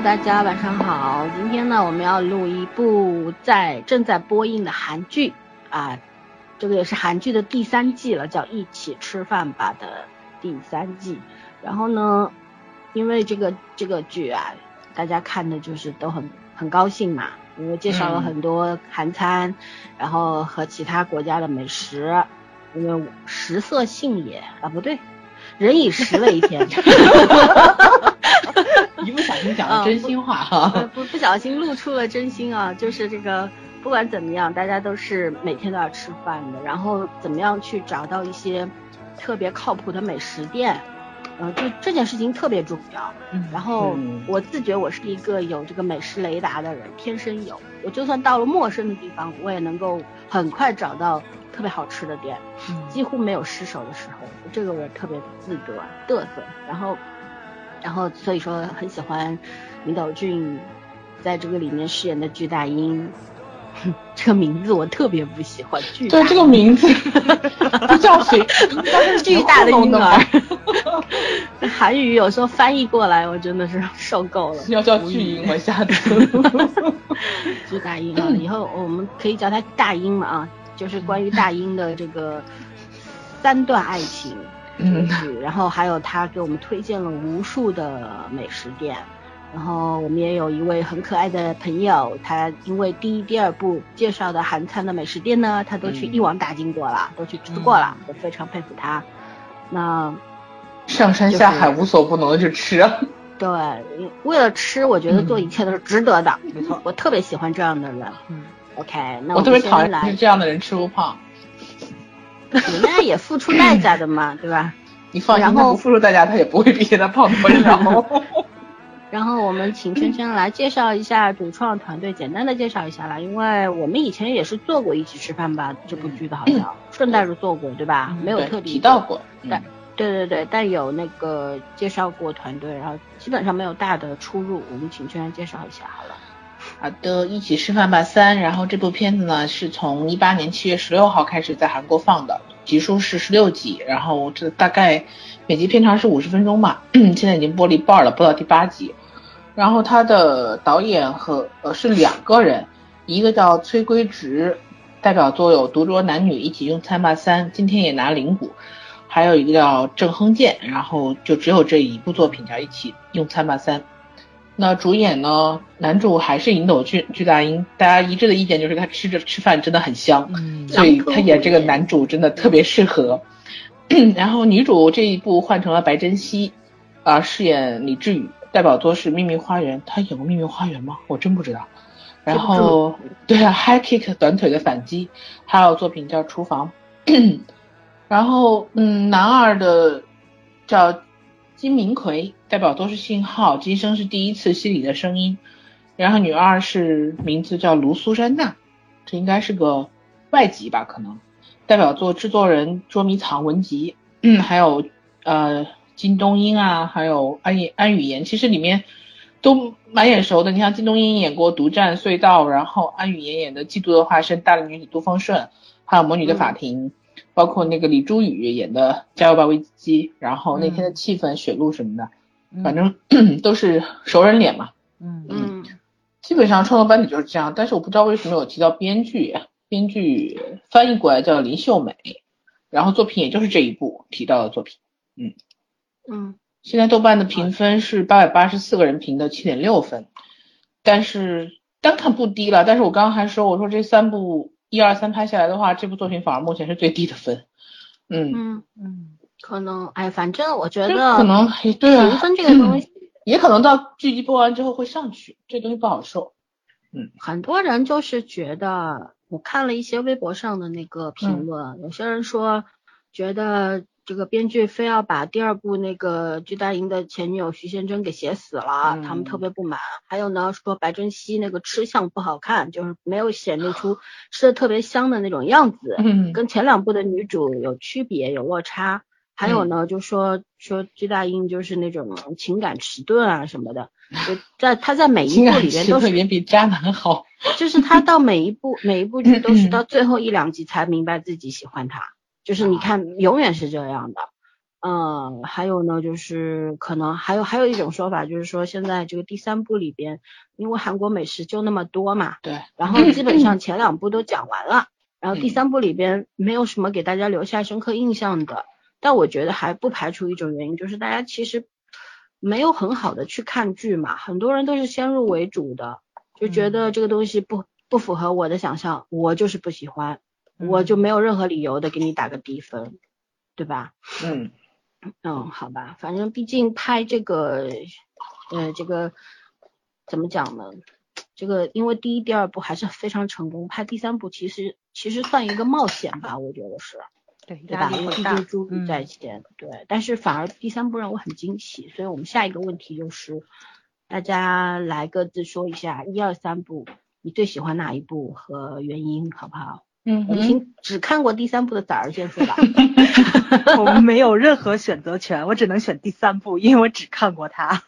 大家晚上好。今天呢，我们要录一部在正在播映的韩剧啊，这个也是韩剧的第三季了，叫《一起吃饭吧》的第三季。然后呢，因为这个这个剧啊，大家看的就是都很很高兴嘛，因为介绍了很多韩餐，然后和其他国家的美食。因为食色性也啊，不对，人以食为天。一不小心讲了真心话哈，不不小心露出了真心啊，就是这个不管怎么样，大家都是每天都要吃饭的，然后怎么样去找到一些特别靠谱的美食店，呃，就这件事情特别重要。嗯，然后我自觉我是一个有这个美食雷达的人，天生有，我就算到了陌生的地方，我也能够很快找到特别好吃的店，几乎没有失手的时候，这个我特别自得嘚瑟，然后。然后所以说很喜欢李斗俊在这个里面饰演的巨大英，这个名字我特别不喜欢。巨对这个名字不叫谁？巨大的婴儿。韩语有时候翻译过来，我真的是受够了。要叫巨婴吗？下次。巨大鹰啊，以后我们可以叫他大鹰了啊，就是关于大鹰的这个三段爱情。嗯，然后还有他给我们推荐了无数的美食店，然后我们也有一位很可爱的朋友，他因为第一、第二部介绍的韩餐的美食店呢，他都去一网打尽过了，都去吃过了，我非常佩服他。那上山下海无所不能的去吃，对，为了吃，我觉得做一切都是值得的。没错，我特别喜欢这样的人。嗯，OK，那我特别讨厌这样的人吃不胖。人家也付出代价的嘛，对吧？你放心，他不付出代价，他也不会比现在胖多少。然后我们请圈圈来介绍一下主创团队，简单的介绍一下啦，因为我们以前也是做过一起吃饭吧这部剧的，好像 顺带着做过，对吧？没有特别提到过，但对对对，但有那个介绍过团队，然后基本上没有大的出入，我们请圈圈介绍一下好了。好的，一起吃饭吧三。然后这部片子呢，是从一八年七月十六号开始在韩国放的，集数是十六集，然后这大概每集片长是五十分钟吧，现在已经播了一半了，播到第八集。然后他的导演和呃是两个人，一个叫崔圭植，代表作有《独酌男女》《一起用餐吧三》，今天也拿铃鼓，还有一个叫郑亨健，然后就只有这一部作品叫《一起用餐吧三》。那主演呢？男主还是尹斗巨、巨大英，大家一致的意见就是他吃着吃饭真的很香，所以他演这个男主真的特别适合。然后女主这一部换成了白珍熙，啊，饰演李智宇，代表作是《秘密花园》，他演过《秘密花园》吗？我真不知道。然后对啊，High Kick 短腿的反击，还有作品叫《厨房》。然后嗯，男二的叫。金明奎代表都是信号，今生是第一次心里的声音。然后女二是名字叫卢苏珊娜，这应该是个外籍吧？可能代表作制作人捉迷藏文集，嗯，还有呃金东英啊，还有安安语言，其实里面都蛮眼熟的。你像金东英演过独占隧道，然后安语言演的嫉妒的化身大力女子杜丰顺，还有魔女的法庭。包括那个李珠宇演的《加油吧危机》，然后那天的气氛、雪路什么的，反正 都是熟人脸嘛。嗯嗯，基本上创作班底就是这样。但是我不知道为什么有提到编剧，编剧翻译过来叫林秀美，然后作品也就是这一部提到的作品。嗯嗯，现在豆瓣的评分是八百八十四个人评的七点六分，但是单看不低了。但是我刚刚还说，我说这三部。一二三拍下来的话，这部作品反而目前是最低的分。嗯嗯嗯，可能哎，反正我觉得可能对评分这个东西，也可能到剧集播完之后会上去，这东西不好说。嗯，很多人就是觉得，我看了一些微博上的那个评论，有些人说觉得。这个编剧非要把第二部那个巨大营的前女友徐贤真给写死了，他们特别不满。还有呢，说白珍熙那个吃相不好看，就是没有显露出吃的特别香的那种样子，跟前两部的女主有区别，有落差。还有呢，就说说巨大英就是那种情感迟钝啊什么的，就在他在每一部里面都是比渣男好，就是他到每一部每一部剧都是到最后一两集才明白自己喜欢他。就是你看，永远是这样的，嗯，还有呢，就是可能还有还有一种说法，就是说现在这个第三部里边，因为韩国美食就那么多嘛，对，然后基本上 前两部都讲完了，然后第三部里边没有什么给大家留下深刻印象的，但我觉得还不排除一种原因，就是大家其实没有很好的去看剧嘛，很多人都是先入为主的，就觉得这个东西不不符合我的想象，我就是不喜欢，我就没有任何理由的给你打个低分，对吧？嗯。嗯，好吧，反正毕竟拍这个，呃，这个怎么讲呢？这个因为第一、第二部还是非常成功，拍第三部其实其实算一个冒险吧，我觉得是，对对吧？因为毕竟珠玉在前，对。但是反而第三部让我很惊喜，所以我们下一个问题就是，大家来各自说一下一二三部你最喜欢哪一部和原因，好不好？嗯，已经只看过第三部的崽儿先说吧。我们没有任何选择权，我只能选第三部，因为我只看过它。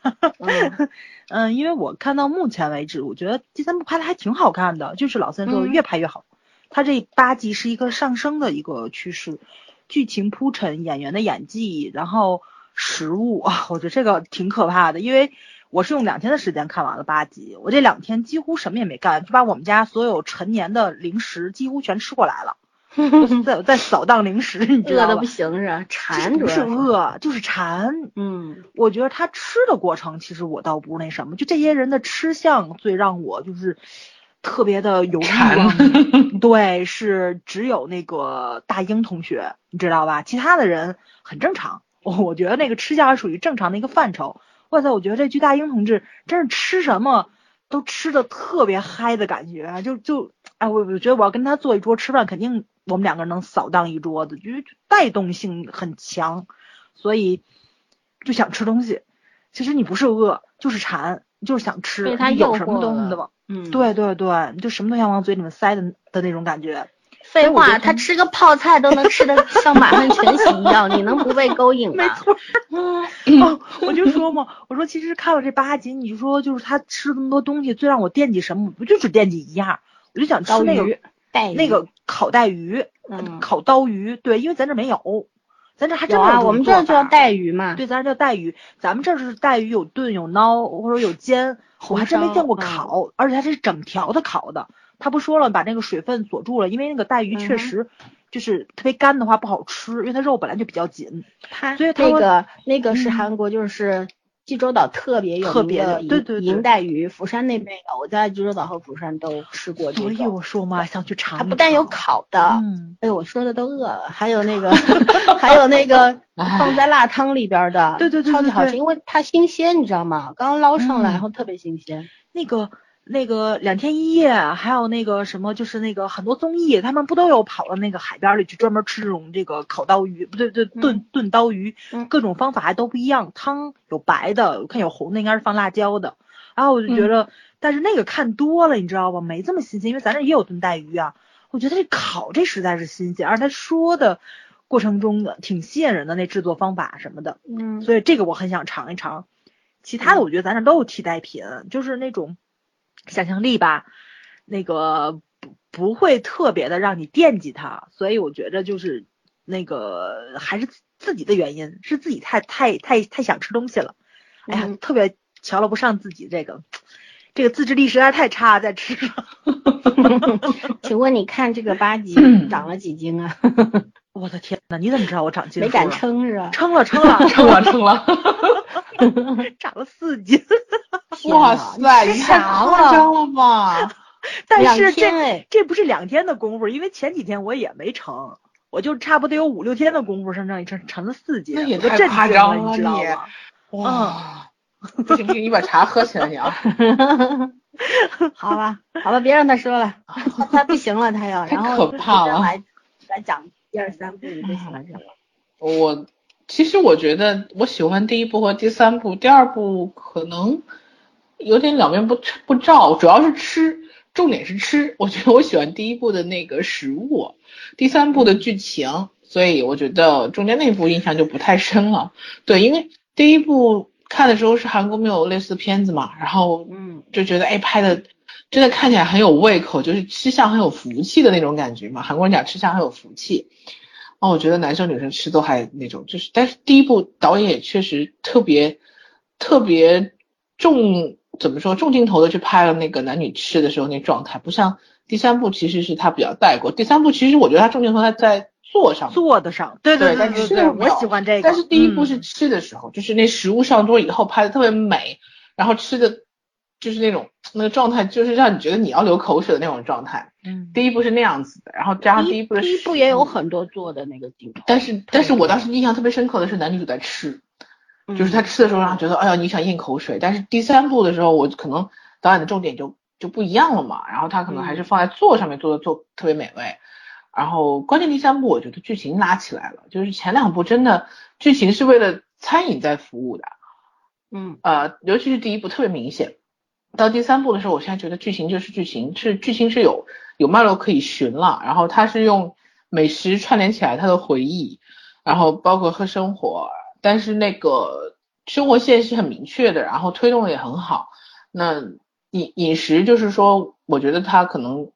嗯，因为我看到目前为止，我觉得第三部拍的还挺好看的，就是老三说的越拍越好。它这八集是一个上升的一个趋势，剧情铺陈、演员的演技，然后食物啊，我觉得这个挺可怕的，因为。我是用两天的时间看完了八集，我这两天几乎什么也没干，就把我们家所有陈年的零食几乎全吃过来了，在在扫荡零食，你知道饿的不行是馋，不是饿就是馋。嗯，我觉得他吃的过程其实我倒不是那什么，就这些人的吃相最让我就是特别的有欲望。对，是只有那个大英同学，你知道吧？其他的人很正常，我我觉得那个吃相属于正常的一个范畴。哇塞！我觉得这巨大英同志真是吃什么都吃的特别嗨的感觉，就就哎，我我觉得我要跟他坐一桌吃饭，肯定我们两个人能扫荡一桌子，就是带动性很强，所以就想吃东西。其实你不是饿，就是馋，就是想吃。有什么东西的吗？嗯，对对对，就什么都想往嘴里面塞的的那种感觉。废话，他吃个泡菜都能吃的像满汉全席一样，你能不被勾引 吗？没错，嗯，我就说嘛，我说其实看了这八集，你说就是他吃这么多东西，最让我惦记什么？不就只惦记一样，我就想吃那个那个烤带鱼，嗯，烤刀鱼，对，因为咱这没有，咱这还真啊，我们这叫带鱼嘛，对，咱这叫带鱼，咱们这是带鱼有炖有捞或者有煎，我还真没见过烤，而且它是整条的烤的。他不说了，把那个水分锁住了，因为那个带鱼确实就是特别干的话不好吃，因为它肉本来就比较紧。他所以那个那个是韩国就是济州岛特别有名的银带鱼，釜山那边有，我在济州岛和釜山都吃过。所以我说嘛，想去尝。它不但有烤的，哎呦，我说的都饿了。还有那个 还有那个放在辣汤里边的，对对对，超级好吃，因为它新鲜，你知道吗？刚捞上来，然后特别新鲜。那个。那个两天一夜，还有那个什么，就是那个很多综艺，他们不都有跑到那个海边里去专门吃这种这个烤刀鱼，不对对，炖炖刀鱼，各种方法还都不一样。汤有白的，我看有红的，应该是放辣椒的。然后我就觉得，但是那个看多了，你知道吧？没这么新鲜，因为咱这也有炖带鱼啊。我觉得这烤这实在是新鲜，而他说的过程中的挺吸引人的那制作方法什么的，嗯，所以这个我很想尝一尝。其他的我觉得咱这都有替代品，就是那种。想象力吧，那个不不会特别的让你惦记它，所以我觉着就是那个还是自己的原因，是自己太太太太想吃东西了，哎呀，特别瞧了不上自己这个，这个自制力实在太差，在吃上。请问你看这个八级 长了几斤啊？我的天呐，你怎么知道我长斤？没敢称是吧？称了称了称 了称了，长了四斤。哇塞，你太夸张了吧！但是这这不是两天的功夫，因为前几天我也没称，我就差不多有五六天的功夫，上这一称成了四斤，那也太夸张了，你知道吗？哇！不行不行，你把茶喝起来，你啊！好吧，好吧，别让他说了，他不行了，他要，然后可怕了。来来讲。一二三部你最喜欢什么？我其实我觉得我喜欢第一部和第三部，第二部可能有点两面不不照，主要是吃，重点是吃。我觉得我喜欢第一部的那个食物，第三部的剧情，所以我觉得中间那部印象就不太深了。对，因为第一部看的时候是韩国没有类似的片子嘛，然后嗯就觉得哎拍的。真的看起来很有胃口，就是吃相很有福气的那种感觉嘛。韩国人讲吃相很有福气，哦，我觉得男生女生吃都还那种，就是但是第一部导演也确实特别特别重，怎么说重镜头的去拍了那个男女吃的时候那状态，不像第三部其实是他比较带过，第三部其实我觉得他重镜头他在坐上坐的上，对对对对对，我喜欢这个，但是第一部是吃的时候，就是那食物上桌以后拍的特别美，然后吃的。就是那种那个状态，就是让你觉得你要流口水的那种状态。嗯，第一部是那样子的，然后加上第一部的第一部也有很多做的那个镜头。但是，但是我当时印象特别深刻的是男女主在吃，就是他吃的时候让他觉得，哎呀，你想咽口水。但是第三部的时候，我可能导演的重点就就不一样了嘛，然后他可能还是放在做上面做的做特别美味。然后关键第三部我觉得剧情拉起来了，就是前两部真的剧情是为了餐饮在服务的。嗯，呃，尤其是第一部特别明显。到第三部的时候，我现在觉得剧情就是剧情，是剧情是有有脉络可以寻了。然后他是用美食串联起来他的回忆，然后包括和生活，但是那个生活线是很明确的，然后推动的也很好。那饮饮食就是说，我觉得他可能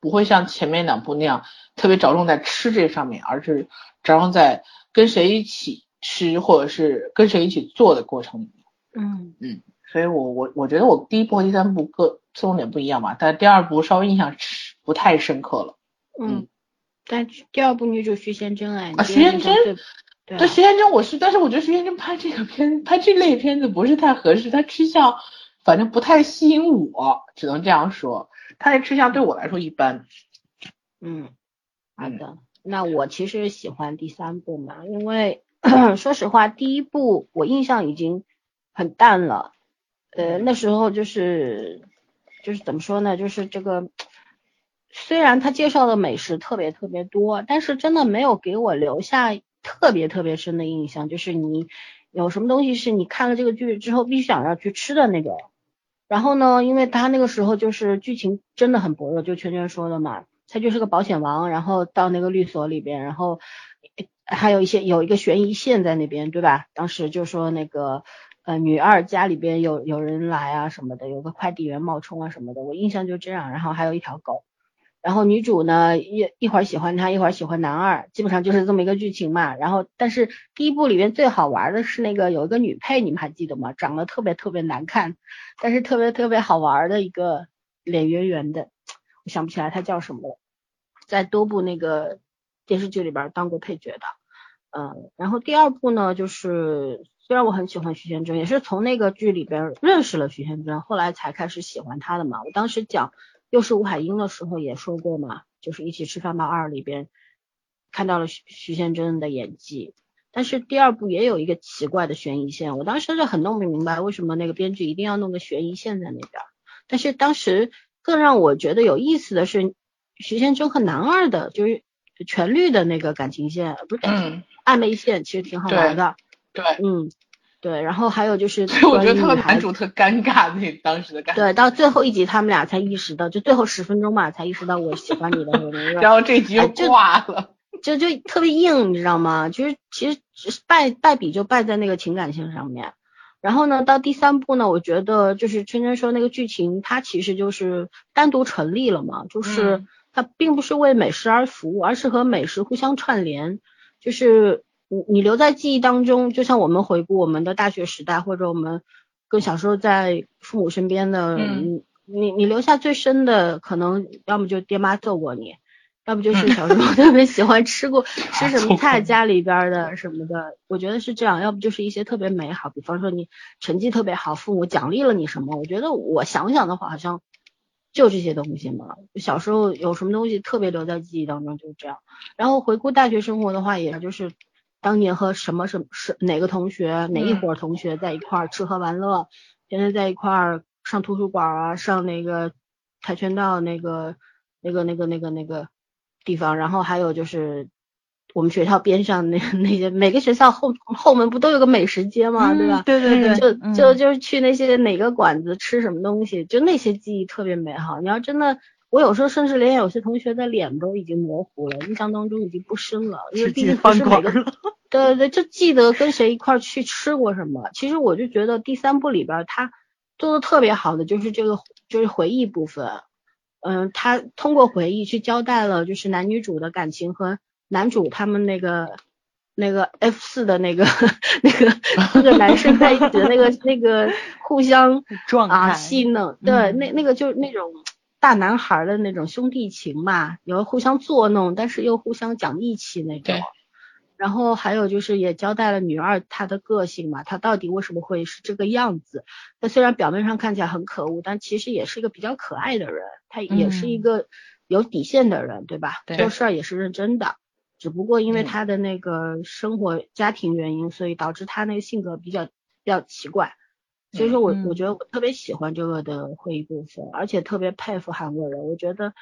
不会像前面两部那样特别着重在吃这上面，而是着重在跟谁一起吃，或者是跟谁一起做的过程里面。嗯嗯。所以，我我我觉得我第一部和第三部各侧重点不一样吧，但第二部稍微印象不太深刻了。嗯，但第二部女主徐贤真哎，啊，徐贤真，对徐贤真我是，但是我觉得徐贤真拍这个片拍这类片子不是太合适，她吃相反正不太吸引我，只能这样说，她的吃相对我来说一般。嗯，好的，那我其实喜欢第三部嘛，因为 说实话，第一部我印象已经很淡了。呃，那时候就是就是怎么说呢？就是这个，虽然他介绍的美食特别特别多，但是真的没有给我留下特别特别深的印象。就是你有什么东西是你看了这个剧之后必须想要去吃的那种。然后呢，因为他那个时候就是剧情真的很薄弱，就圈圈说的嘛，他就是个保险王，然后到那个律所里边，然后还有一些有一个悬疑线在那边，对吧？当时就说那个。呃，女二家里边有有人来啊什么的，有个快递员冒充啊什么的，我印象就这样。然后还有一条狗，然后女主呢一一会儿喜欢他，一会儿喜欢男二，基本上就是这么一个剧情嘛。然后，但是第一部里面最好玩的是那个有一个女配，你们还记得吗？长得特别特别难看，但是特别特别好玩的一个脸圆圆的，我想不起来她叫什么了，在多部那个电视剧里边当过配角的。嗯，然后第二部呢就是。虽然我很喜欢徐贤真，也是从那个剧里边认识了徐贤真，后来才开始喜欢他的嘛。我当时讲《又是吴海英》的时候也说过嘛，就是一起吃饭吧二里边看到了徐徐贤真的演技。但是第二部也有一个奇怪的悬疑线，我当时就很弄不明白为什么那个编剧一定要弄个悬疑线在那边。但是当时更让我觉得有意思的是徐贤真和男二的，就是全绿的那个感情线，不是感情暧昧线，其实挺好玩的。对，嗯，对，然后还有就是，所以我觉得他们男主特尴尬，那当时的感觉。对，到最后一集他们俩才意识到，就最后十分钟吧，才意识到我喜欢你的那个。然后这集又挂了，就就特别硬，你知道吗？就是其实败败笔就败在那个情感性上面。然后呢，到第三部呢，我觉得就是圈圈说那个剧情，它其实就是单独成立了嘛，就是它并不是为美食而服务，而是和美食互相串联，就是。你你留在记忆当中，就像我们回顾我们的大学时代，或者我们更小时候在父母身边的，你你你留下最深的，可能要么就爹妈揍过你，要不就是小时候特别喜欢吃过 吃什么菜，家里边的什么的，我觉得是这样，要不就是一些特别美好，比方说你成绩特别好，父母奖励了你什么，我觉得我想想的话，好像就这些东西嘛。小时候有什么东西特别留在记忆当中，就是这样。然后回顾大学生活的话，也就是。当年和什么什是哪个同学哪一伙同学在一块儿吃喝玩乐，天天在一块儿上图书馆啊，上那个跆拳道那个那个那个那个那个地方，然后还有就是我们学校边上那 那些每个学校后后门不都有个美食街吗？对吧？对对对，就就就是去那些哪个馆子吃什么东西，就那些记忆特别美好。你要真的。我有时候甚至连有些同学的脸都已经模糊了，印象当中已经不深了，因为毕竟不是每个。对对对，就记得跟谁一块去吃过什么。其实我就觉得第三部里边他做的特别好的就是这个就是回忆部分，嗯，他通过回忆去交代了就是男女主的感情和男主他们那个那个 F 四的那个那个那个男生在一起的那个 那个互相状啊戏弄，对，嗯那那个就是那种大男孩儿的那种兄弟情嘛，有互相作弄，但是又互相讲义气那种对。然后还有就是也交代了女二她的个性嘛，她到底为什么会是这个样子？她虽然表面上看起来很可恶，但其实也是一个比较可爱的人，她也是一嗯个有底线的人，对吧？对做事儿也是认真的。只不过因为嗯她的那个生活家庭原因，所以导致她那个性格比较比较奇怪。所以说我、嗯我觉得我特别喜欢这个的会议部分，而且特别佩服韩国人。我觉得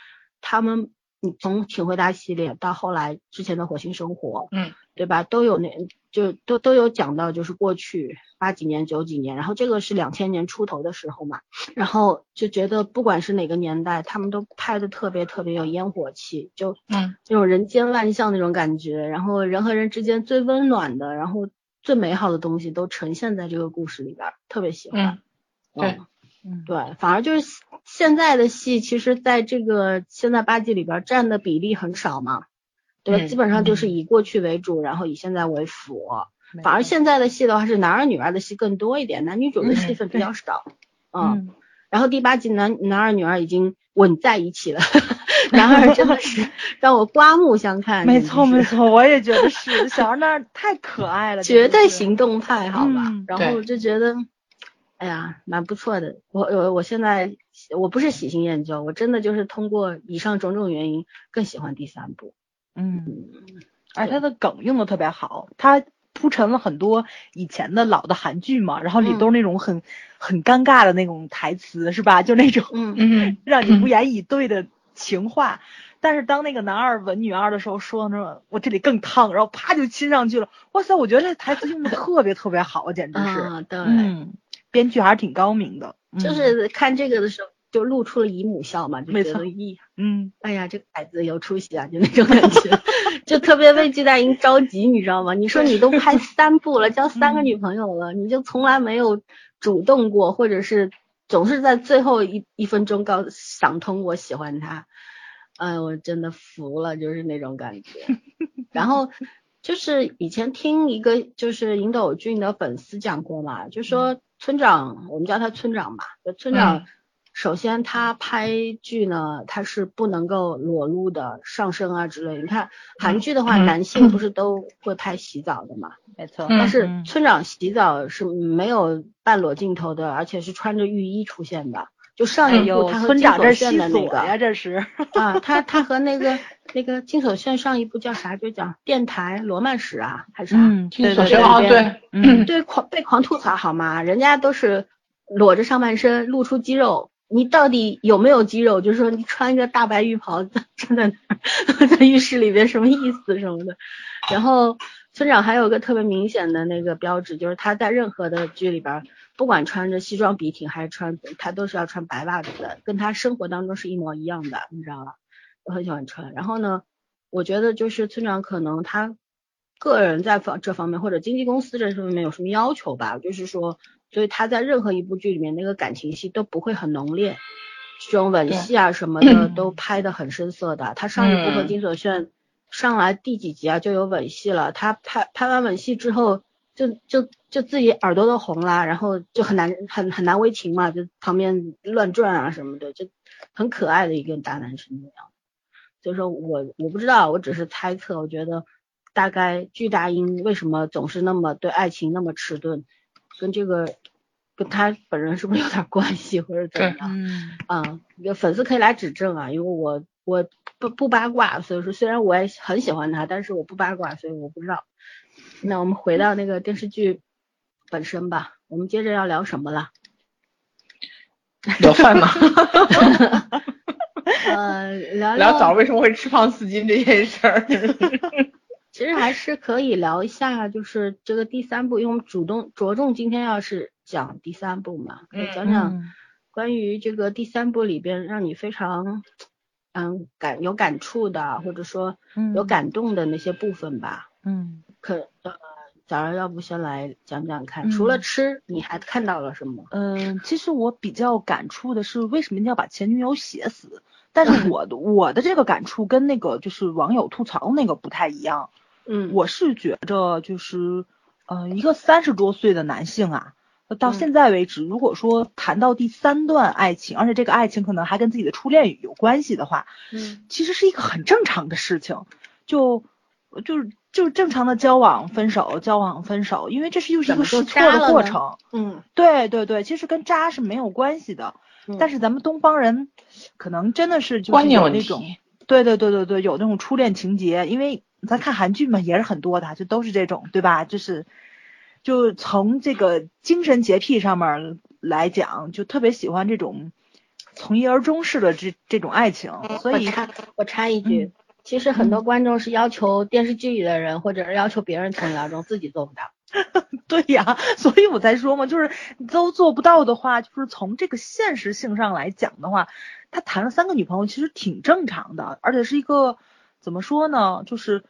他们，你从请回答系列到后来之前的火星生活，嗯，对吧？都有那就都都有讲到，就是过去八几年、九几年，然后这个是两千年出头的时候嘛，然后就觉得不管是哪个年代，他们都拍的特别特别有烟火气，就嗯那种人间万象那种感觉，然后人和人之间最温暖的，然后最美好的东西都呈现在这个故事里边儿，特别喜欢。嗯，对嗯嗯，对，反而就是现在的戏，其实在这个现在八季里边占的比例很少嘛，对吧？嗯基本上就是以过去为主，然后以现在为辅。反而现在的戏的话是男二女二的戏更多一点，男女主的戏嗯份比较少。嗯，嗯然后第八集男男二女二已经吻在一起了，男二真的是让我刮目相看。没错没错，我也觉得是，小孩那儿太可爱了，绝对行动派，好吧？嗯然后我就觉得，哎呀，蛮不错的。我我我现在我不是喜新厌旧，我真的就是通过以上种种原因更喜欢第三部。嗯，而他的梗用的特别好，他铺陈了很多以前的老的韩剧嘛，然后里嗯都是那种很、很尴尬的那种台词，是吧？就那种嗯嗯让你无言以对的情话。但是当那个男二吻女二的时候，说那种我这里更烫，然后啪就亲上去了，哇塞，我觉得这台词用的特别特别好，简直是，啊，对，嗯，编剧还是挺高明的，就嗯是看这个的时候就露出了姨母笑嘛，就没错。觉得咦，嗯。哎呀，这个孩子有出息啊，就那种感觉，就特别为季大英着急，你知道吗？你说你都拍三部了，交三个女朋友了，你就从来没有主动过，或者是总是在最后一一分钟告想通我喜欢他，哎，我真的服了，就是那种感觉。然后就是以前听一个就是尹斗俊的粉丝讲过嘛，就说村长，我们叫他村长吧，就村长。嗯首先，他拍剧呢，他是不能够裸露的上身啊之类。你看韩剧的话，嗯男性不是都会拍洗澡的嘛？没错，嗯但是嗯村长洗澡是没有半裸镜头的，而且是穿着浴衣出现的。就上一部他和金所村长这炫的那西索呀，个这是，啊，他他和那个那个金所炫上一部叫啥？就讲电台罗曼史啊，还是啥？嗯，听对对对对对，嗯对狂被狂吐槽好吗？人家都是裸着上半身，露出肌肉，你到底有没有肌肉？就是说你穿一个大白浴袍 站在那儿，在浴室里边什么意思什么的。然后村长还有个特别明显的那个标志，就是他在任何的剧里边，不管穿着西装笔挺还是穿，他都是要穿白袜子的，跟他生活当中是一模一样的，你知道吧？我很喜欢穿。然后呢，我觉得就是村长可能他个人在方这方面或者经纪公司这方面有什么要求吧，就是说，所以他在任何一部剧里面那个感情戏都不会很浓烈，这种吻戏啊什么的都拍的很深色的。他上一部和嗯金所炫上来第几集啊就有吻戏了，他拍拍完吻戏之后。就就就自己耳朵都红啦，然后就很难很很难为情嘛，就旁边乱转啊什么的，就很可爱的一个大男生那样。所以说我我不知道，我只是猜测，我觉得大概巨大英为什么总是那么对爱情那么迟钝，跟这个跟他本人是不是有点关系，或者怎么样？嗯啊，有粉丝可以来指正啊，因为我我不不八卦，所以说虽然我也很喜欢他，但是我不八卦，所以我不知道。那我们回到那个电视剧本身吧，我们接着要聊什么了？聊饭吗？呃，聊聊早为什么会吃胖四斤这件事儿。其实还是可以聊一下，就是这个第三部，因为我们主动着重今天要是讲第三部嘛，可以讲讲嗯关于这个第三部里边让你非常嗯感有感触的，或者说嗯有感动的那些部分吧。嗯可呃，早上要不先来讲讲看，除了嗯吃，你还看到了什么？嗯，其实我比较感触的是，为什么一定要把前女友写死？但是 我的我的这个感触跟那个就是网友吐槽那个不太一样。嗯，我是觉着就是，呃，一个三十多岁的男性啊，到嗯。现在为止，如果说谈到第三段爱情，而且这个爱情可能还跟自己的初恋有关系的话，嗯其实是一个很正常的事情，就就是就是正常的交往分手，交往分手，因为这是又是一个试错的过程。嗯，对对对，其实跟渣是没有关系的，嗯。但是咱们东方人可能真的是就是有那种题，对对对对对，有那种初恋情节，因为咱看韩剧嘛，也是很多的，就都是这种，对吧？就是就从这个精神洁癖上面来讲，就特别喜欢这种从一而终式的这这种爱情，所以我插我插一句，其实很多观众是要求电视剧里的人，或者是要求别人从一而终，自己做不到。对呀，所以我才说嘛，就是都做不到的话，就是从这个现实性上来讲的话，他谈了三个女朋友其实挺正常的，而且是一个怎么说呢，就是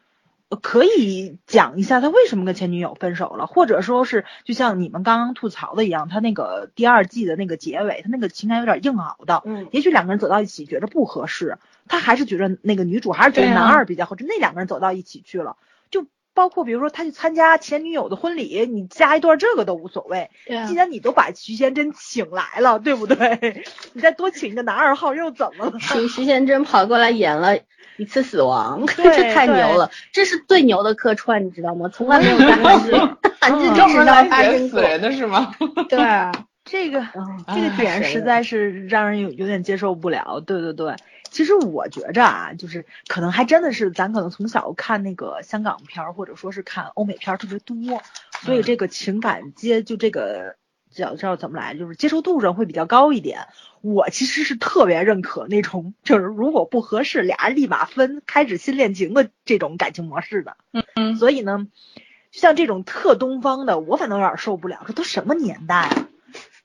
呃可以讲一下他为什么跟前女友分手了，或者说是就像你们刚刚吐槽的一样，他那个第二季的那个结尾，他那个情感有点硬熬的，嗯。也许两个人走到一起觉着不合适，他还是觉得那个女主还是觉得男二比较合适，那两个人走到一起去了，就包括比如说他去参加前女友的婚礼，你加一段这个都无所谓。既然你都把徐贤真请来了，对不对？你再多请一个男二号又怎么了？徐徐贤真跑过来演了一次死亡，这太牛了，这是最牛的客串，你知道吗？从来没有在韩剧韩剧历史上专门来发生过。演死人的是吗？对啊，这个嗯这个哎点实在是让人有有点接受不了。对对对，其实我觉着啊，就是可能还真的是咱可能从小看那个香港片儿，或者说是看欧美片儿特别多，所以嗯这个情感接就这个叫叫怎么来，就是接受度上会比较高一点。我其实是特别认可那种，就是如果不合适，俩人立马分，开始新恋情的这种感情模式的。嗯嗯，所以呢，像这种特东方的，我反倒有点受不了。这都什么年代啊？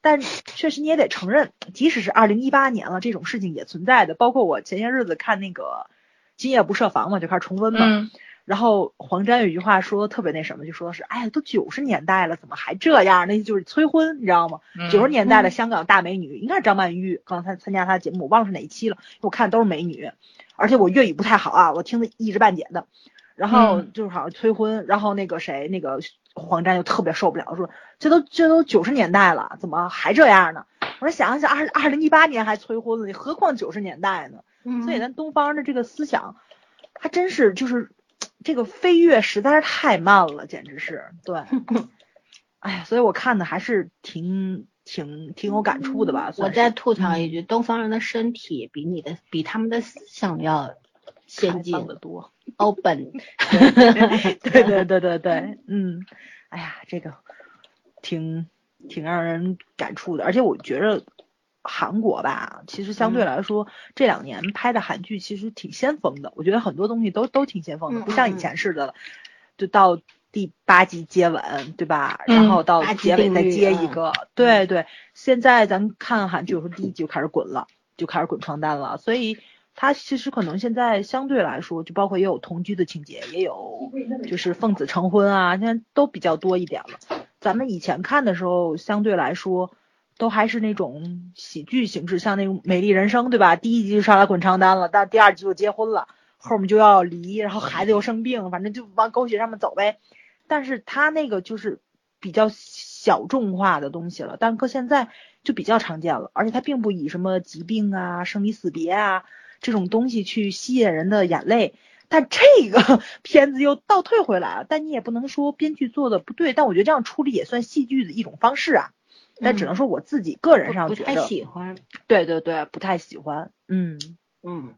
但确实你也得承认，即使是二零一八年了，这种事情也存在的。包括我前些日子看那个《今夜不设防》嘛，就开始重温嘛。嗯然后黄沾有一句话说特别那什么，就说的是哎呀，都九十年代了，怎么还这样？那就是催婚，你知道吗？嗯九十年代的香港大美女，应该是张曼玉，刚才参加她的节目，我忘了是哪一期了，因为我看的都是美女，而且我粤语不太好啊，我听的一知半解的。然后嗯就是好像催婚，然后那个谁，那个黄沾就特别受不了，说这都这都九十年代了，怎么还这样呢？我说想想二二零一八年还催婚了，你何况九十年代呢？嗯所以咱东方的这个思想，还真是就是这个飞跃实在是太慢了，简直是对。哎呀，所以我看的还是挺挺挺有感触的吧。我再吐槽一句，东方人的身体比你的比他们的思想要先进放的多。，open。对 对对对对，嗯，哎呀，这个挺挺让人感触的，而且我觉着韩国吧，其实相对嗯来说、这两年拍的韩剧其实挺先锋的，我觉得很多东西都都挺先锋的，嗯不像以嗯前似的，就到第八集接吻，对吧？嗯然后到结尾再接一个，对对。现在咱看韩剧，有时候第一集就开始滚了，就开始滚床单了，所以。它其实可能现在相对来说，就包括也有同居的情节，也有就是奉子成婚啊，现在都比较多一点了。咱们以前看的时候，相对来说都还是那种喜剧形式，像那种《美丽人生》，对吧？第一集就上来滚床单了，到第二集就结婚了，后面就要离，然后孩子又生病，反正就往狗血上面走呗。但是他那个就是比较小众化的东西了，但搁现在就比较常见了，而且他并不以什么疾病啊、生离死别啊这种东西去吸引人的眼泪。但这个 片子又倒退回来了，但你也不能说编剧做的不对，但我觉得这样处理也算戏剧的一种方式啊。但只能说我自己个人上不太，喜欢，对对对，不太喜欢。嗯嗯，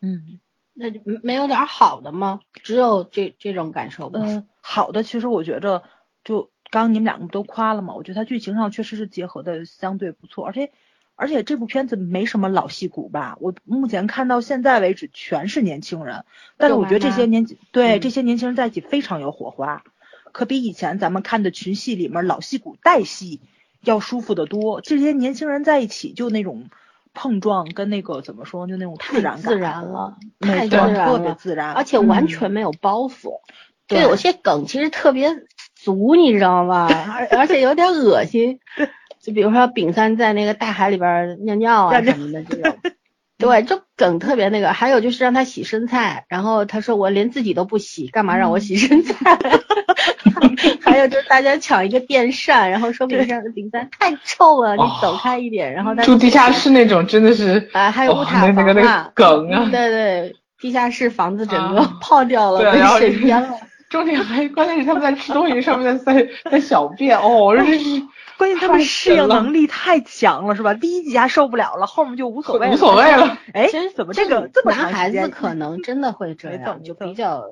嗯那就没有点好的吗？只有这这种感受吧？嗯，好的，其实我觉着就刚刚你们两个不都夸了嘛？我觉得它剧情上确实是结合的相对不错，而且而且这部片子没什么老戏骨吧？我目前看到现在为止全是年轻人，但是我觉得这些年对、嗯这些年轻人在一起非常有火花，可比以前咱们看的群戏里面老戏骨带戏要舒服得多。这些年轻人在一起就那种碰撞跟那个怎么说，就那种自然感，自然了，太自然特别了，自然，而且完嗯全没有包袱。对就有些梗其实特别俗，你知道吗？而而且有点恶心。就比如说丙三在那个大海里边尿尿啊什么的这种，对，就梗特别那个。还有就是让他洗生菜，然后他说我连自己都不洗，干嘛让我洗生菜？还有就是大家抢一个电扇，然后说饼干饼干太臭了，你走开一点。然后住地下室那种真的是啊，还有乌塔房啊，梗啊，对对，地下室房子整个泡掉了，被水淹了。重点还关键是他们在吃东西，上面在在小便，哦，这是。关键他们适应能力太强了，是吧？第一集还受不了了，后面就无所谓了。无所谓了。哎，怎么这个这么男孩子可能真的会这样，就比较。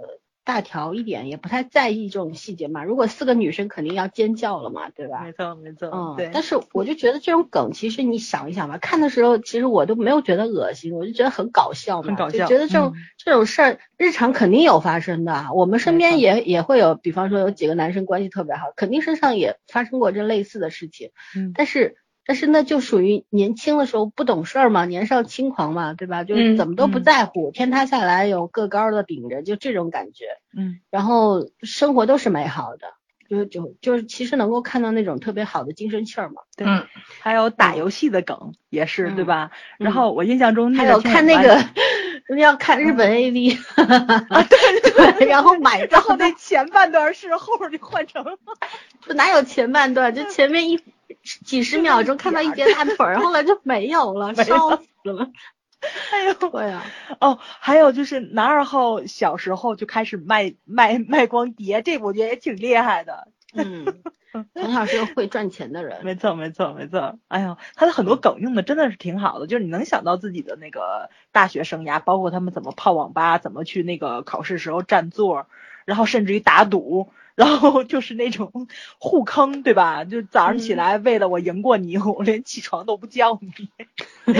大条一点，也不太在意这种细节嘛。如果四个女生肯定要尖叫了嘛，对吧？没错没错，嗯，对。但是我就觉得这种梗，其实你想一想吧，看的时候其实我都没有觉得恶心，我就觉得很搞笑嘛，很搞笑。觉得这种这种事儿日常肯定有发生的，我们身边也也会有，比方说有几个男生关系特别好，肯定身上也发生过这类似的事情。嗯，但是。但是那就属于年轻的时候不懂事儿嘛，年少轻狂嘛，对吧？就是怎么都不在乎，天塌下来有个高的顶着，就这种感觉。嗯，然后生活都是美好的，就就就是其实能够看到那种特别好的精神气儿嘛。对，还有打游戏的梗也是，对吧？然后我印象中还有看那个，要看日本 AV，对对，然后买，然后那前半段是，后边就换成，就哪有前半段？就前面一。几十秒钟看到一截大腿儿，后来就没有了，笑死了。哎呦，对呀。哦，还有就是男二号小时候就开始卖卖卖光碟，这我觉得也挺厉害的。嗯，从小是个会赚钱的人。没错，没错，没错。哎呦，他的很多梗用的真的是挺好的，就是你能想到自己的那个大学生涯，包括他们怎么泡网吧，怎么去那个考试时候占座，然后甚至于打赌。然后 就是那种互坑，对吧？就早上起来为了我赢过你，我连起床都不叫你。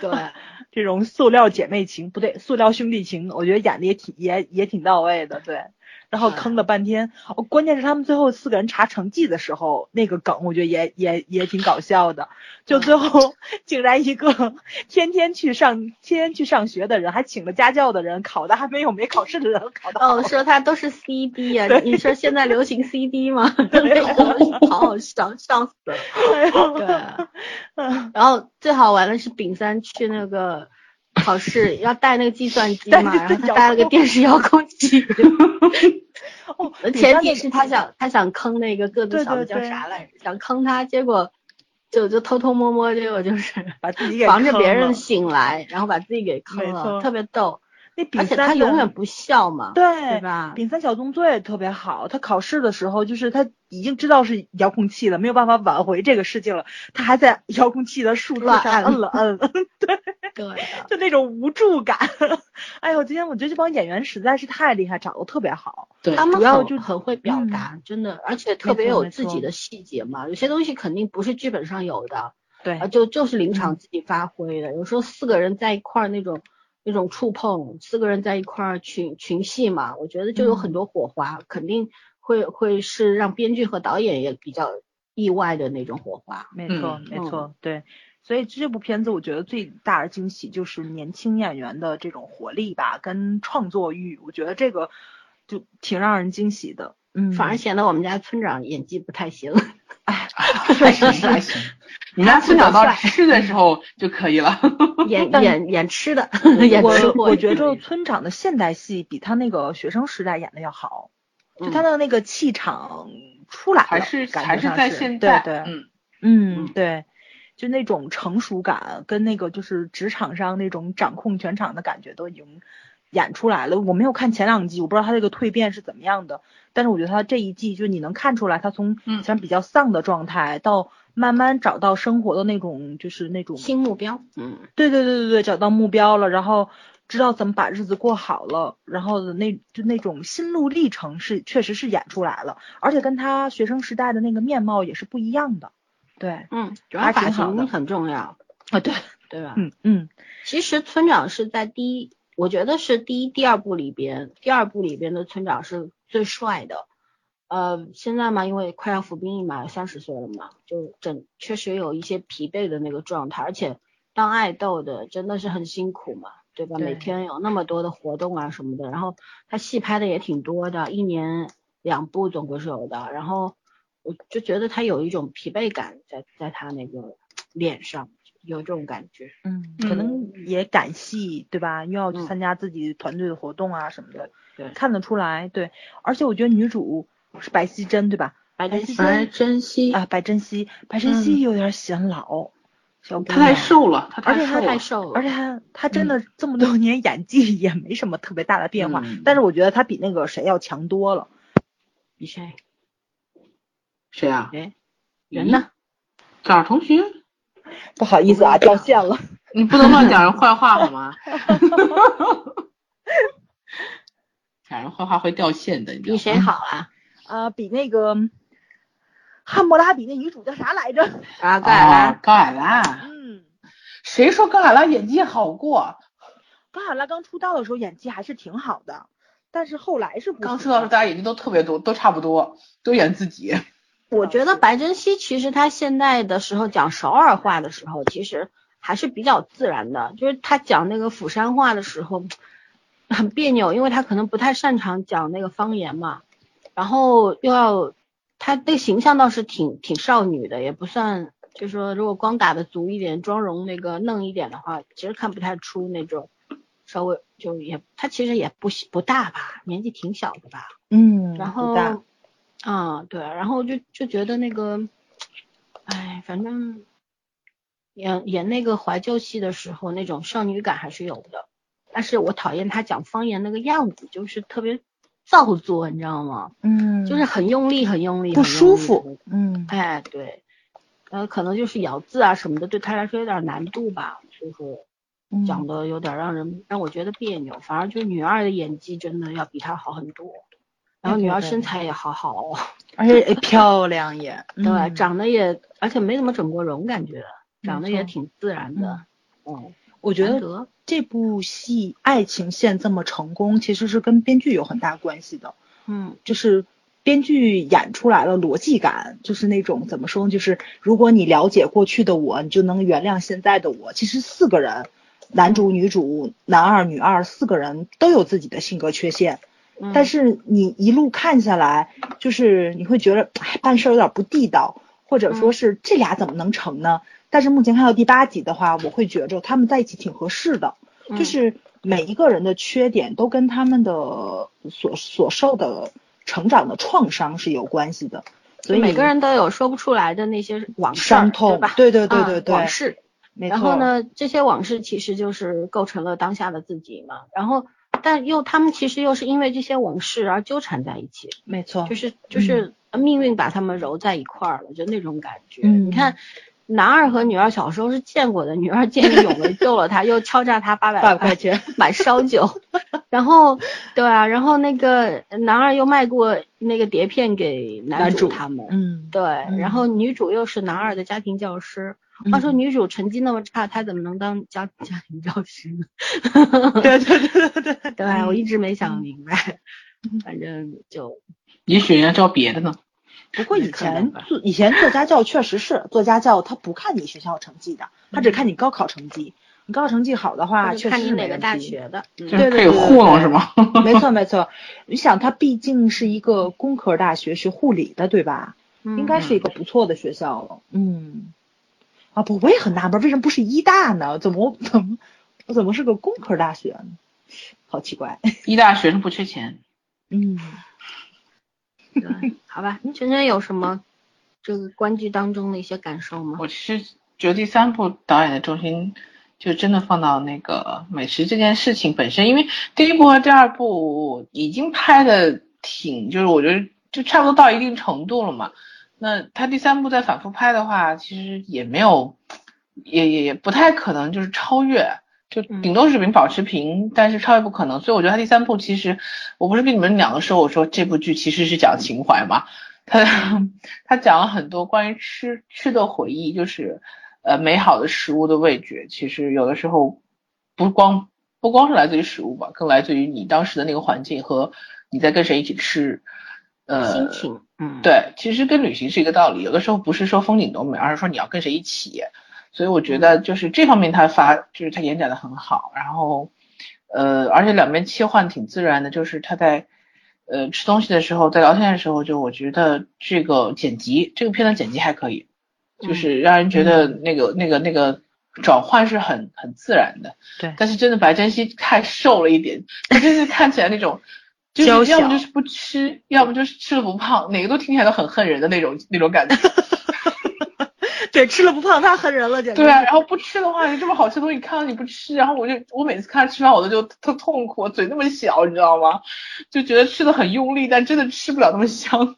对，这种塑料姐妹情不对，塑料兄弟情，我觉得演的也挺也也挺到位的，对。然后坑了 半天，哦，关键是他们最后四个人查成绩的时候，那个梗我觉得也也也挺搞笑的。就最后 竟然一个天天去上天天去上学的人，还请了家教的人，考的还没有没考试的人考的哦，说他都是 CD 呀？你说现在流行 CD 吗？好好笑，笑死了。对，然后最好玩的是丙三去那个。考试要带那个计算机 嘛，然后他带了个电视遥控器。哦，前提是他想他想坑那个个子小的叫啥来着？想坑他，结果就就偷偷摸摸，结果就是把自己给防着别人醒来，然后把自己给坑了，特别逗。那丙三他永远不笑嘛，对吧？丙三小纵队特别好，他考试的时候就是他已经知道是遥控器了，没有办法挽回这个事情了，他还在遥控器的数字上摁了摁，对对，就那种无助感。哎呦，今天我觉得这帮演员实在是太厉害，长得特别好，对，主要就很会表达，真的，而且特别有自己的细节嘛，有些东西肯定不是剧本上有的，对，就就是临场自己发挥的，有时候四个人在一块儿那种。那种触碰，四个人在一块儿群群戏嘛，我觉得就有很多火花，肯定会会是让编剧和导演也比较意外的那种火花。没错，没错，对。所以这部片子我觉得最大的惊喜就是年轻演员的这种活力吧，跟创作欲，我觉得这个就挺让人惊喜的。嗯，反而显得我们家村长演技不太行。哎，还行还行。你家村长到吃的时候就可以了，演演演吃的，演吃货。我觉着村长的现代戏比他那个学生时代演的要好，就他的那个气场出来了，还是还是在现在，对对，嗯嗯对，就那种成熟感跟那个就是职场上那种掌控全场的感觉都已经演出来了。我没有看前两季，我不知道他这个蜕变是怎么样的，但是我觉得他这一季就你能看出来，他从以前比较丧的状态到。慢慢找到生活的那种，就是那种新目标。嗯，对对对对对，找到目标了，然后知道怎么把日子过好了，然后的那就那种心路历程是确实是演出来了，而且跟他学生时代的那个面貌也是不一样的。对，嗯，主要发型很重要啊，对对吧？嗯嗯，其实村长是在第一，我觉得是第一、第二部里边，第二部里边的村长是最帅的。呃，现在嘛，因为快要服兵役嘛，三十岁了嘛，就整确实有一些疲惫的那个状态，而且当爱豆的真的是很辛苦嘛，对吧？每天有那么多的活动啊什么的，然后他戏拍的也挺多的，一年两部总归是有的，然后我就觉得他有一种疲惫感在在他那个脸上，有这种感觉。嗯，可能也赶戏，对吧？又要去参加自己团队的活动啊什么的，对，看得出来。对，而且我觉得女主是白熙珍，对吧？白珍惜，白珍惜啊，白珍惜，白珍惜有点显老，小她太瘦了，她而且她太瘦了，而且她她真的这么多年演技 也没什么特别大的变化，但是我觉得她比那个谁要强多了。比谁？谁啊？哎，人呢？早儿同学。不好意思啊，掉线了。你不能乱讲人坏话好吗？讲人坏话会掉线的。比谁好啊？啊，比那个汉谟拉比那女主叫啥来着？啊，高海拉。高海拉。嗯。谁说高海拉演技好过？高海拉刚出道的时候演技还是挺好的，但是后来是不刚出道时候大家演技都特别多，都差不多，都演自己。我觉得白珍惜其实他现在的时候讲首尔话的时候，其实还是比较自然的。就是他讲那个釜山话的时候很别扭，因为他可能不太擅长讲那个方言嘛。然后又要他那个形象倒是挺挺少女的，也不算，就说如果光打的足一点，妆容那个嫩一点的话，其实看不太出那种稍微就也他其实也不不大吧，年纪挺小的吧。嗯，然后。啊，对，然后就就觉得那个，哎，反正演演那个怀旧戏的时候，那种少女感还是有的。但是我讨厌他讲方言那个样子，就是特别造作，你知道吗？嗯，就是很用力，很用力，不舒服。嗯，哎，对，呃，可能就是咬字啊什么的，对他来说有点难度吧，就是讲的有点让人让我觉得别扭。反而就是女二的演技真的要比他好很多。然后女儿身材也好好，而且漂亮也，对，长得也，而且没怎么整过容，感觉长得也挺自然的。嗯，我觉得这部戏爱情线这么成功，其实是跟编剧有很大关系的。嗯，就是编剧演出来了逻辑感，就是那种怎么说，就是如果你了解过去的我，你就能原谅现在的我。其实四个人，男主、女主、男二、女二四个人都有自己的性格缺陷。但是你一路看下来，就是你会觉得，哎，办事有点不地道，或者说是这俩怎么能成呢？但是目前看到第八集的话，我会觉着他们在一起挺合适的，就是每一个人的缺点都跟他们的所所受的成长的创伤是有关系的，所以每个人都有说不出来的那些往事，伤痛吧？对对对对对，往事。然后呢，这些往事其实就是构成了当下的自己嘛。然后。但又他们其实又是因为这些往事而纠缠在一起，没错，就是就是命运把他们揉在一块儿了，就那种感觉。你看，男二和女二小时候是见过的，女二见义勇为救了他，又敲诈他八百块钱买烧酒，然后对啊，然后那个男二又卖过那个碟片给男主他们，嗯，对，然后女主又是男二的家庭教师。话说女主成绩那么差，她怎么能当家家庭教师呢？对对对对对 对，我一直没想明白。反正就也许人家教别的呢。不过以前做以前做家教确实是做家教，他不看你学校成绩的，他只看你高考成绩。你高考成绩好的话，确实看你哪个大学的。对对对，可以糊弄是吗？没错没错。你想，他毕竟是一个工科大学，学护理的，对吧？应该是一个不错的学校了。嗯。啊不，我也很纳闷，为什么不是医大呢？怎么 怎么我怎么是个工科大学呢？好奇怪。医大学生不缺钱。嗯。对，好吧，圈圈有什么这个观剧当中的一些感受吗？我其实觉得第三部导演的重心就真的放到那个美食这件事情本身，因为第一部和第二部已经拍的挺，就是我觉得就差不多到一定程度了嘛。那他第三部再反复拍的话，其实也没有，也也也不太可能就是超越，就顶多水平保持平，但是超越不可能。所以我觉得他第三部其实，我不是跟你们两个说，我说这部剧其实是讲情怀嘛，他他讲了很多关于吃吃的回忆，就是呃美好的食物的味觉，其实有的时候不光不光是来自于食物吧，更来自于你当时的那个环境和你在跟谁一起吃。呃，心情，嗯，对，其实跟旅行是一个道理，有的时候不是说风景多美，而是说你要跟谁一起，所以我觉得就是这方面他发，就是他演讲的很好，然后，呃，而且两边切换挺自然的，就是他在，呃，吃东西的时候，在聊天的时候，就我觉得这个剪辑，这个片的剪辑还可以，就是让人觉得那个那个那个转换是很很自然的。对，但是真的白珍惜太瘦了一点，就是看起来那种，就是要么就是不吃，要么就是吃了不胖，哪个都听起来都很恨人的那种那种感觉。对，吃了不胖太恨人了，简直。对啊，然后不吃的话，你这么好吃的东西看到你不吃，然后我就我每次看他吃饭我都就特痛苦，嘴那么小，你知道吗？就觉得吃的很用力，但真的吃不了那么香。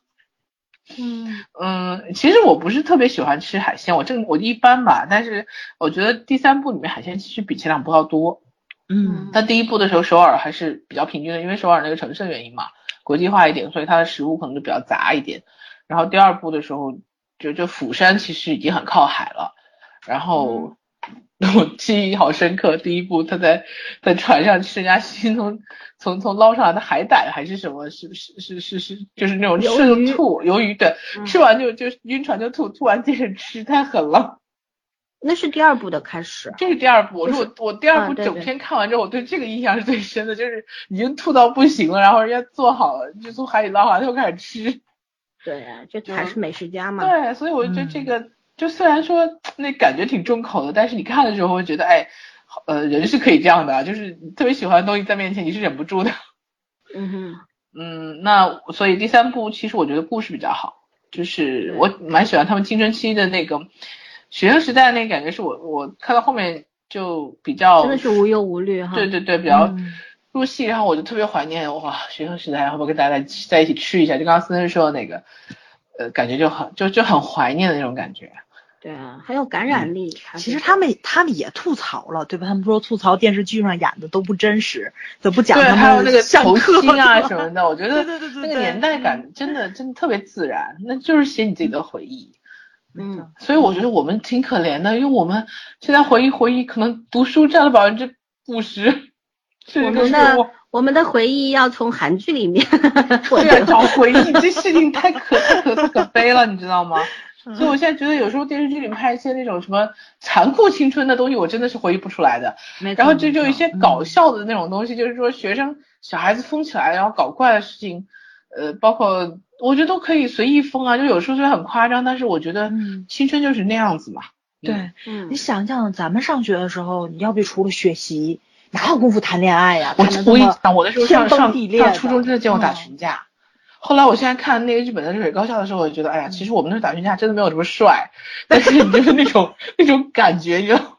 嗯嗯，其实我不是特别喜欢吃海鲜，我正我一般吧，但是我觉得第三部里面海鲜其实比前两部要多。嗯，但第一部的时候首尔还是比较平均的，因为首尔那个城市的原因嘛，国际化一点，所以它的食物可能就比较杂一点。然后第二部的时候。就就釜山其实已经很靠海了，然后 我记忆好深刻，第一部他在在船上吃人家新从从从捞上来的海胆还是什么，是是是是是就是那种吃的吐鱿鱼的，吃完就就晕船就吐，吐完接着吃，太狠了。那是第二部的开始，这是第二部，我说我我第二部整篇看完之后，我对这个印象是最深的，就是已经吐到不行了，然后人家做好了，就从海底捞好像就开始吃。对啊，这还是美食家嘛。对，所以我觉得这个，就虽然说那感觉挺重口的，但是你看的时候会觉得，哎，呃，人是可以这样的，就是特别喜欢的东西在面前你是忍不住的。嗯哼，嗯，那所以第三部其实我觉得故事比较好，就是我蛮喜欢他们青春期的那个学生时代那感觉，是我我看到后面就比较真的是无忧无虑哈。对对对，比较。入戏，然后我就特别怀念哇，学生时代，然后跟大家在一起吃一下，就刚刚思思说的那个，呃，感觉就很就就很怀念的那种感觉。对啊，很有感染力。其实他们他们也吐槽了，对吧？他们说吐槽电视剧上演的都不真实，怎么不讲他们还有那个头巾啊什么的，我觉得那个年代感真的真的特别自然，那就是写你自己的回忆。嗯，所以我觉得我们挺可怜的，因为我们现在回忆回忆，可能读书占了百分之五十。我们的我们的回忆要从韩剧里面，对，找回忆，这事情太可太可可悲了，你知道吗？所以我现在觉得有时候电视剧里拍一些那种什么残酷青春的东西，我真的是回忆不出来的。然后这就一些搞笑的那种东西，就是说学生小孩子疯起来，然后搞怪的事情，呃，包括我觉得都可以随意疯啊。就有时候虽然很夸张，但是我觉得青春就是那样子嘛。对，你想想咱们上学的时候，你要不除了学习。哪有功夫谈恋爱呀？我我一想，我的时候上上上初中真的见过打群架。后来我现在看那个日本的日本高校的时候，我就觉得，哎呀，其实我们那打群架真的没有这么帅，但是你就是那种 那种感觉，你知道？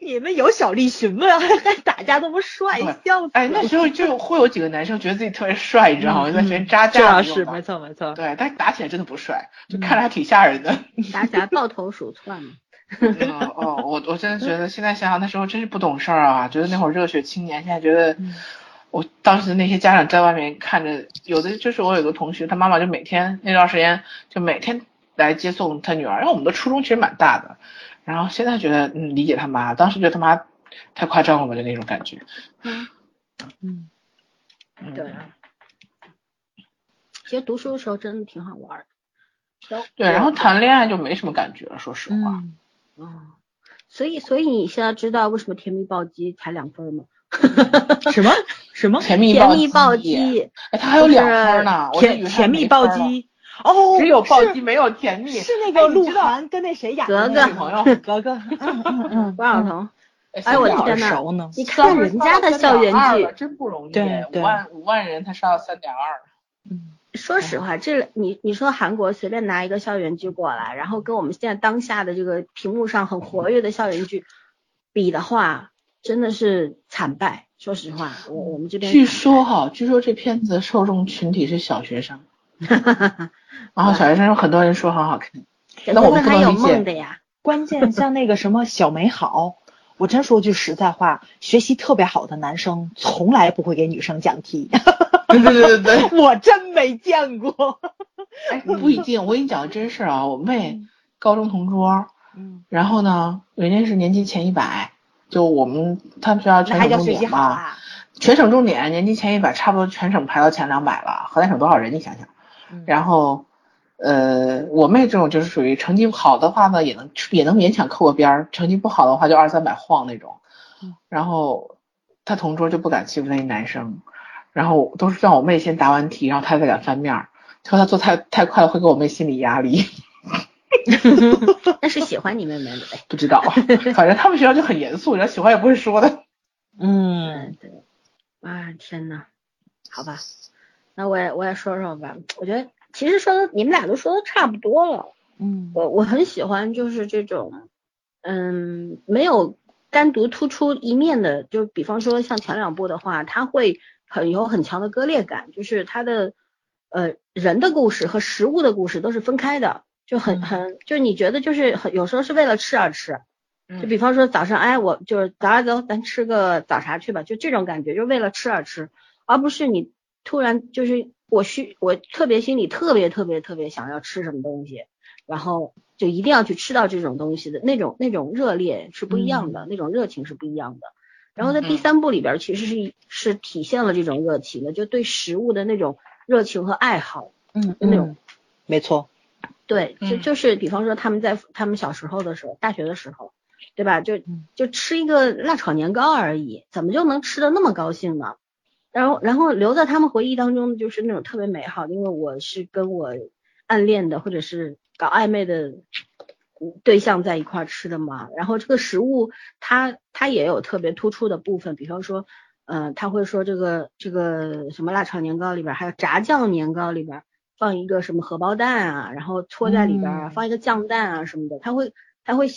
你们有小栗旬吗？还打架那么帅，笑死！哎，那时候就会有几个男生觉得自己特别帅，你知道吗？在学院扎架是没错没错。对，但打起来真的不帅，就看着还挺吓人的。打起来抱头鼠窜。哦哦，我我真的觉得 现在想想那时候真是不懂事儿啊，觉得那会儿热血青年。现在觉得，我当时那些家长在外面看着，有的就是我有个同学，他妈妈就每天那段时间就每天来接送他女儿。因为我们的初中其实蛮大的，然后现在觉得嗯理解他妈，当时觉得他妈太夸张了吧，就那种感觉。嗯嗯，对。其实读书的时候真的挺好玩的。对，然后谈恋爱就没什么感觉了，说实话。哦，所以所以你现在知道为什么甜蜜暴击才两分吗？什么什么甜蜜甜蜜暴击？哎，它还有两分呢。甜甜蜜暴击哦，只有暴击没有甜蜜。是那个鹿晗跟那谁演的？格格格格，关晓彤。哎，我天呐，你看人家的校园剧真不容易，对五万五万人他刷到三点二。嗯。说实话，这你你说韩国随便拿一个校园剧过来，然后跟我们现在当下的这个屏幕上很活跃的校园剧比的话，真的是惨败。说实话，我我们这边据说哈，据说这片子受众群体是小学生，然后小学生有很多人说很好看，那我们不能理解。关键像那个什么小美好，我真说句实在话，学习特别好的男生从来不会给女生讲题。对对对对，我真没见过。哎，不一定，我跟你讲个真事啊，我妹高中同桌，嗯，然后呢，人家是年级前一百，就我们他们学校全省重点嘛，全省重点年级前一百，差不多全省排到前两百了。河南省多少人？你想想。然后，呃，我妹这种就是属于成绩好的话呢，也能也能勉强扣个边儿；成绩不好的话，就二三百晃那种。然后他同桌就不敢欺负那些男生。然后都是让我妹先答完题，然后他才敢翻面儿。说他做太太快了，会给我妹心理压力。那是喜欢你妹妹的呗。不知道，反正他们学校就很严肃，人家喜欢也不会说的。嗯，对。啊天呐，好吧，那我也我也说说吧。我觉得其实说的你们俩都说的差不多了。嗯，我我很喜欢就是这种，嗯，没有单独突出一面的，就比方说像前两部的话，它会很有很强的割裂感，就是它的呃人的故事和食物的故事都是分开的，就很很就你觉得就是很有时候是为了吃而吃。就比方说早上，哎，我就是早上走，咱吃个早茶去吧，就这种感觉，就为了吃而吃，而不是你突然就是我需我特别心里特别特别特别想要吃什么东西，然后就一定要去吃到这种东西的那种那种热烈是不一样的，那种热情是不一样的。然后在第三部里边，其实是是体现了这种热情的，就对食物的那种热情和爱好，嗯，那种，没错，对，就就是比方说他们在他们小时候的时候，大学的时候。对吧？就就吃一个辣炒年糕而已，怎么就能吃的那么高兴呢？然后，然后留在他们回忆当中就是那种特别美好，因为我是跟我暗恋的或者是搞暧昧的对象在一块吃的嘛。然后这个食物它它也有特别突出的部分，比方说，嗯，他会说这个这个什么辣炒年糕里边还有炸酱年糕里边放一个什么荷包蛋啊，然后戳在里边放一个酱蛋啊什么的，他会他会。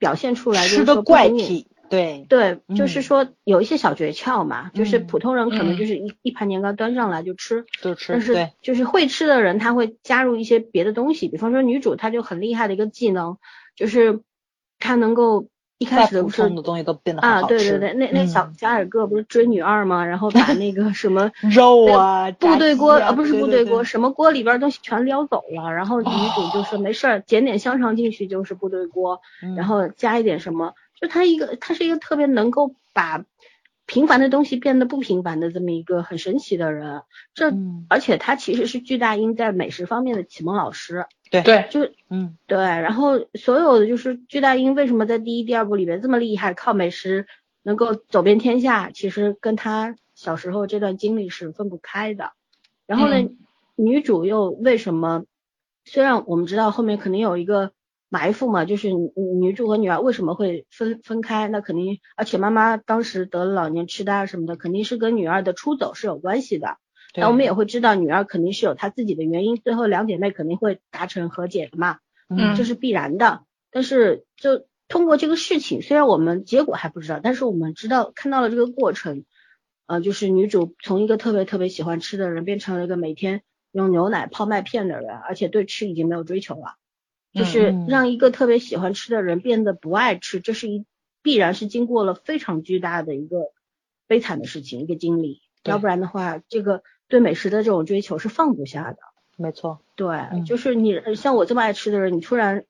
表现出来就是个怪癖，对对，就是说有一些小诀窍嘛，就是普通人可能就是一一盘年糕端上来就吃，就吃，但是就是会吃的人他会加入一些别的东西，比方说女主她就很厉害的一个技能，就是她能够。一开始的时候的东西都变得啊，对对对，那那小加尔各不是追女二吗？然后把那个什么 肉啊，部队锅啊，不是部队锅，什么锅里边东西全撩走了。然后女主就说没事儿，捡点香肠进去就是部队锅，然后加一点什么，就他一个，他是一个特别能够把平凡的东西变得不平凡的这么一个很神奇的人。这而且他其实是巨大英在美食方面的启蒙老师。对对，就嗯对，然后所有的就是巨大英为什么在第一、第二部里面这么厉害，靠美食能够走遍天下，其实跟他小时候这段经历是分不开的。然后呢，女主又为什么？虽然我们知道后面肯定有一个埋伏嘛，就是女主和女儿为什么会分分开？那肯定，而且妈妈当时得了老年痴呆什么的，肯定是跟女儿的出走是有关系的。那我们也会知道，女儿肯定是有她自己的原因，最后两姐妹肯定会达成和解的嘛，嗯，这是必然的。但是就通过这个事情，虽然我们结果还不知道，但是我们知道看到了这个过程，呃，就是女主从一个特别特别喜欢吃的人，变成了一个每天用牛奶泡麦片的人，而且对吃已经没有追求了，就是让一个特别喜欢吃的人变得不爱吃，这是一必然是经过了非常巨大的一个悲惨的事情，一个经历，要不然的话，这个。对美食的这种追求是放不下的，没错，对，就是你像我这么爱吃的人，你突然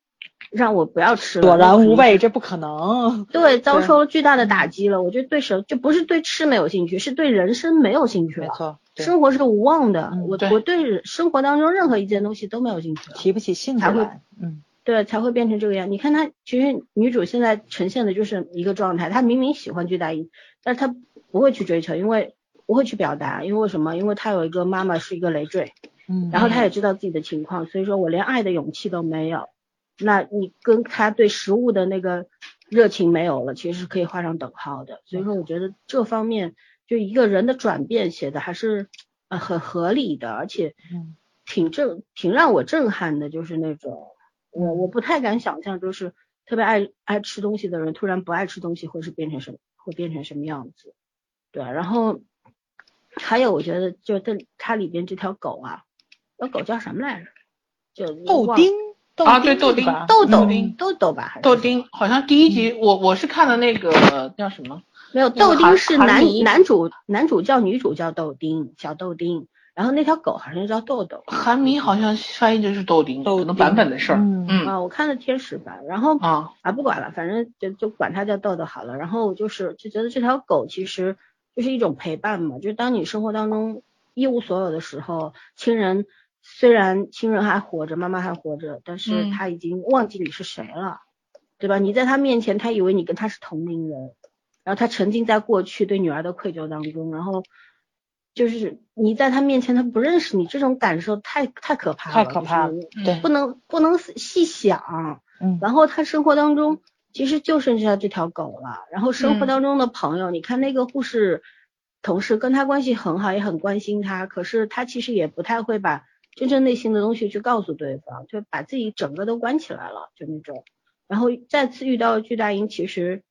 让我不要吃了，索然无味，这不可能。对，遭受了巨大的打击了。我觉得对什就不是对吃没有兴趣，是对人生没有兴趣了。没错，生活是无望的。我我对生活当中任何一件东西都没有兴趣了，提不起兴趣来。嗯，对，才会变成这个样。你看她，其实女主现在呈现的就是一个状态，她明明喜欢巨大一，但是她不会去追求，因为。不会去表达，因为为什么？因为她有一个妈妈是一个累赘，嗯，然后她也知道自己的情况，所以说我连爱的勇气都没有。那你跟他对食物的那个热情没有了，其实是可以画上等号的。所以说，我觉得这方面就一个人的转变写的还是呃很合理的，而且挺震挺让我震撼的，就是那种我我不太敢想象，就是特别爱爱吃东西的人突然不爱吃东西会是变成什么，会变成什么样子？对，然后。还有，我觉得就这它里边这条狗啊，那狗叫什么来着？就豆丁啊，对豆丁，豆豆豆豆吧？豆丁好像第一集我我是看的那个叫什么？没有，豆丁是男男主男主叫女主叫豆丁，小豆丁。然后那条狗好像叫豆豆。韩迷好像翻译就是豆丁，可能版本的事儿。嗯啊，我看的天使版。然后啊啊不管了，反正就就管它叫豆豆好了。然后就是就觉得这条狗其实。就是一种陪伴嘛，就是当你生活当中一无所有的时候，亲人虽然亲人还活着，妈妈还活着，但是他已经忘记你是谁了，对吧？你在他面前，他以为你跟他是同龄人，然后他沉浸在过去对女儿的愧疚当中，然后就是你在他面前他不认识你，这种感受太太可怕了，太可怕了，对，不能不能细想，嗯，然后他生活当中其实就剩下这条狗了，然后生活当中的朋友，你看那个护士同事跟他关系很好，也很关心他，可是他其实也不太会把真正内心的东西去告诉对方，就把自己整个都关起来了，就那种，然后再次遇到巨大鹰，其实。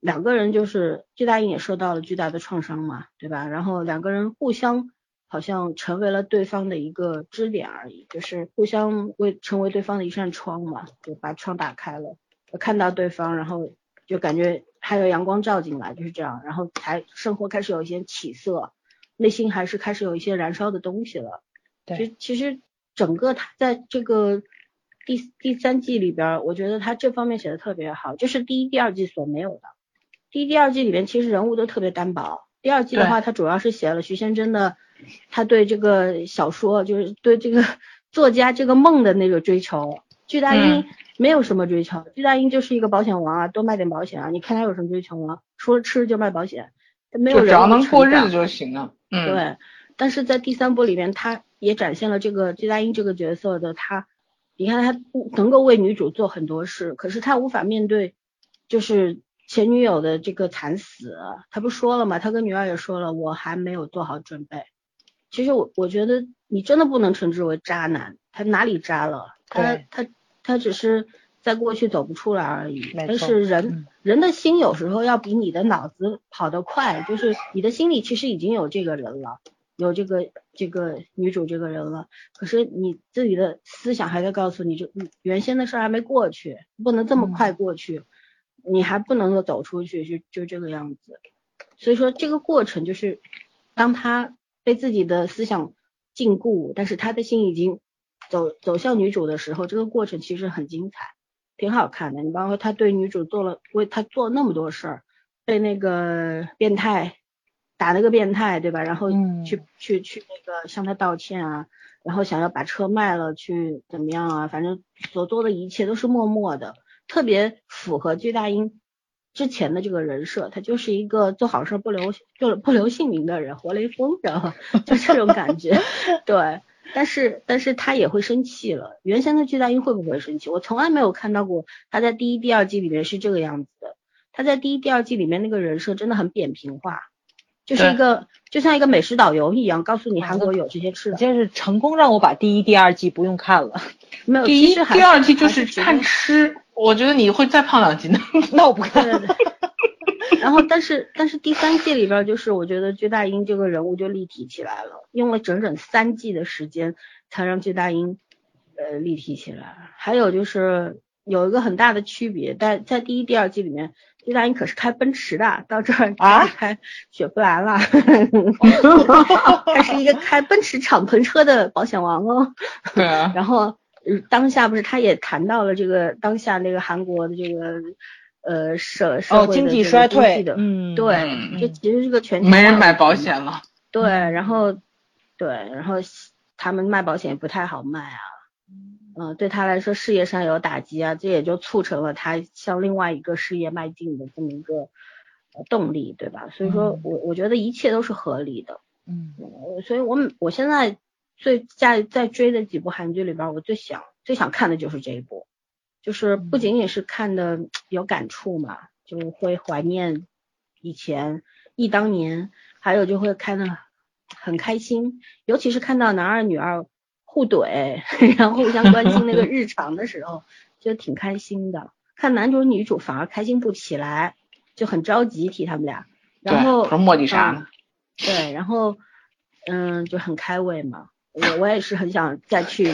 两个人就是巨大鹰也受到了巨大的创伤嘛，对吧？然后两个人互相好像成为了对方的一个支点而已，就是互相为成为对方的一扇窗嘛，就把窗打开了，看到对方，然后就感觉还有阳光照进来，就是这样，然后才生活开始有一些起色，内心还是开始有一些燃烧的东西了。对，其实整个他在这个第第三季里边，我觉得他这方面写的特别好，这是第一、第二季所没有的。第一、第二季里边其实人物都特别单薄。第二季的话，他主要是写了徐先真的他对这个小说，就是对这个 作家这个梦的那个追求。巨大英没有什么追求，巨大英就是一个保险王啊，多卖点保险啊。你看他有什么追求吗？除了吃就卖保险，他没有人只要能过日子就行了。嗯，对。但是在第三部里面，他也展现了这个季大英这个角色的他，你看他能够为女主做很多事，可是他无法面对，就是。前女友的这个惨死，他不说了吗？他跟女二也说了，我还没有做好准备。其实我我觉得你真的不能称之为渣男，他哪里渣了？他他他只是在过去走不出来而已。但是人人的心有时候要比你的脑子跑得快，就是你的心里其实已经有这个人了，有这个这个女主这个人了，可是你自己的思想还在告诉你，就原先的事还没过去，不能这么快过去。你还不能够走出去，就就这个样子。所以说这个过程就是，当他被自己的思想禁锢，但是他的心已经走走向女主的时候，这个过程其实很精彩，挺好看的。你包括他对女主做了为他做那么多事儿，被那个变态打了个变态，对吧？然后去去去那个向他道歉啊，然后想要把车卖了去怎么样啊？反正所做的一切都是默默的。特别符合巨大英之前的这个人设，他就是一个做好事不留就不留姓名的人，活雷锋，知道吗？就这种感觉。对，但是但是他也会生气了。原先的巨大英会不会生气？我从来没有看到过他在第一、第二季里面是这个样子的。他在第一、第二季里面那个人设真的很扁平化，就是一个就像一个美食导游一样，告诉你韩国有这些吃的。就是成功让我把第一、第二季不用看了。没有，第一、第二季就是看吃。我觉得你会再胖两斤的，那我不看。然后，但是但是第三季里边，就是我觉得巨大英这个人物就立体起来了，用了整整三季的时间才让巨大英呃立体起来。还有就是有一个很大的区别，在在第一、第二季里面，意大利可是开奔驰的，到这儿啊 开雪佛兰了，他是一个开奔驰敞篷车的保险王哦。对啊。然后。当下不是他也谈到了这个当下那个韩国的这个呃社社会经济衰退的，嗯，对，这其实是个全球没人买保险了，对，然后对，然后他们卖保险也不太好卖啊，嗯，对他来说事业上有打击啊，这也就促成了他向另外一个事业迈进的这么一个动力，对吧？所以说我我觉得一切都是合理的，嗯，所以我我现在。最在在追的几部韩剧里边，我最想最想看的就是这一部，就是不仅仅是看的有感触嘛，就会怀念以前忆当年，还有就会看的很开心，尤其是看到男二女二互怼，然后互相关心那个日常的时候，就挺开心的。看男主女主反而开心不起来，就很着急提他们俩，然后磨叽啥？对，然后嗯就很开胃嘛。我我也是很想再去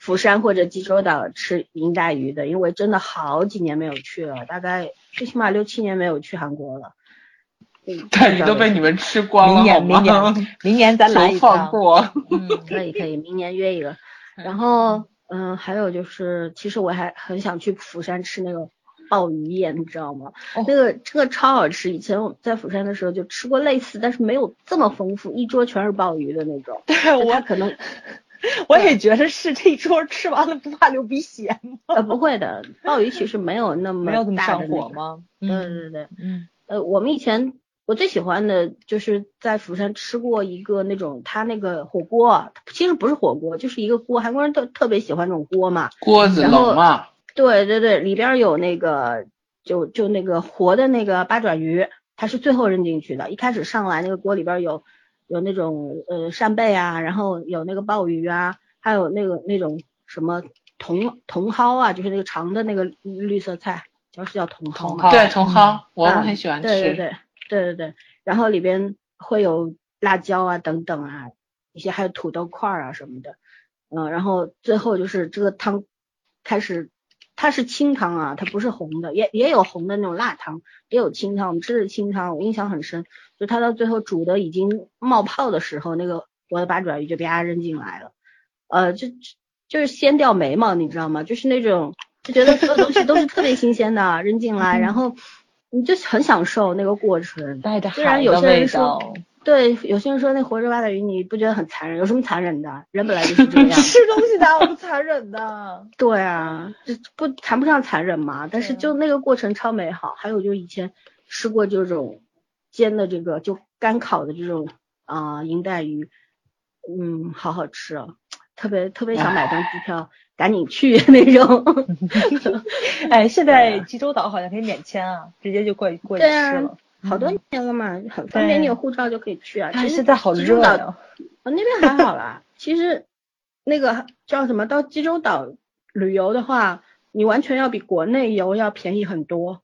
釜山或者济州岛吃银带鱼的，因为真的好几年没有去了，大概最起码六七年没有去韩国了。带鱼都被你们吃光了，明年明年明年咱来一趟。嗯，可以可以，明年约一个。然后嗯，还有就是，其实我还很想去釜山吃那个。鲍鱼宴你知道吗？那个这个超好吃，以前我在釜山的时候就吃过类似，但是没有这么丰富，一桌全是鲍鱼的那种。对，我可能 我也觉得是这一桌吃完了不怕流鼻血吗？呃，不会的，鲍鱼其实没有那么没有那么上火吗？对对对，嗯，呃，我们以前我最喜欢的就是在釜山吃过一个那种他那个火锅，其实不是火锅，就是一个锅，韩国人特特别喜欢这种锅嘛。锅子然后冷嘛，对对对，里边儿有那个就就那个活的那个八爪鱼，它是最后扔进去的。一开始上来那个锅里边儿有有那种呃扇贝啊，然后有那个鲍鱼啊，还有那个那种什么茼茼蒿啊，就是那个长的那个绿色菜，叫是叫茼蒿吗？茼蒿对，茼蒿我很喜欢吃。对对对对对对，然后里边会有辣椒啊等等啊，一些还有土豆块啊什么的，嗯，然后最后就是这个汤开始，它是清汤啊，它不是红的，也也有红的那种辣汤，也有清汤，我们吃的清汤，我印象很深，就它到最后煮的已经冒泡的时候，那个我的八爪鱼就啪扔进来了，呃，就就是掀掉眉毛，你知道吗？就是那种就觉得所有东西都是特别新鲜的扔进来，然后你就很享受那个过程。带着虽然有些人说。对，有些人说那活着八爪鱼你不觉得很残忍？有什么残忍的？人本来就是这样。吃东西哪有不残忍的？对啊，这不谈不上残忍嘛，但是就那个过程超美好。还有就以前吃过这种煎的这个就干烤的这种啊、银带鱼，嗯，好好吃哦，特别特别想买张机票赶紧去 那种。哎，现在济州岛好像可以免签啊，直接就过去过去了。好多年了嘛，很方便，你有护照就可以去啊。哎，其实现在好济州岛热呀。我那边还好啦，其实那个叫什么，到济州岛旅游的话，你完全要比国内游要便宜很多。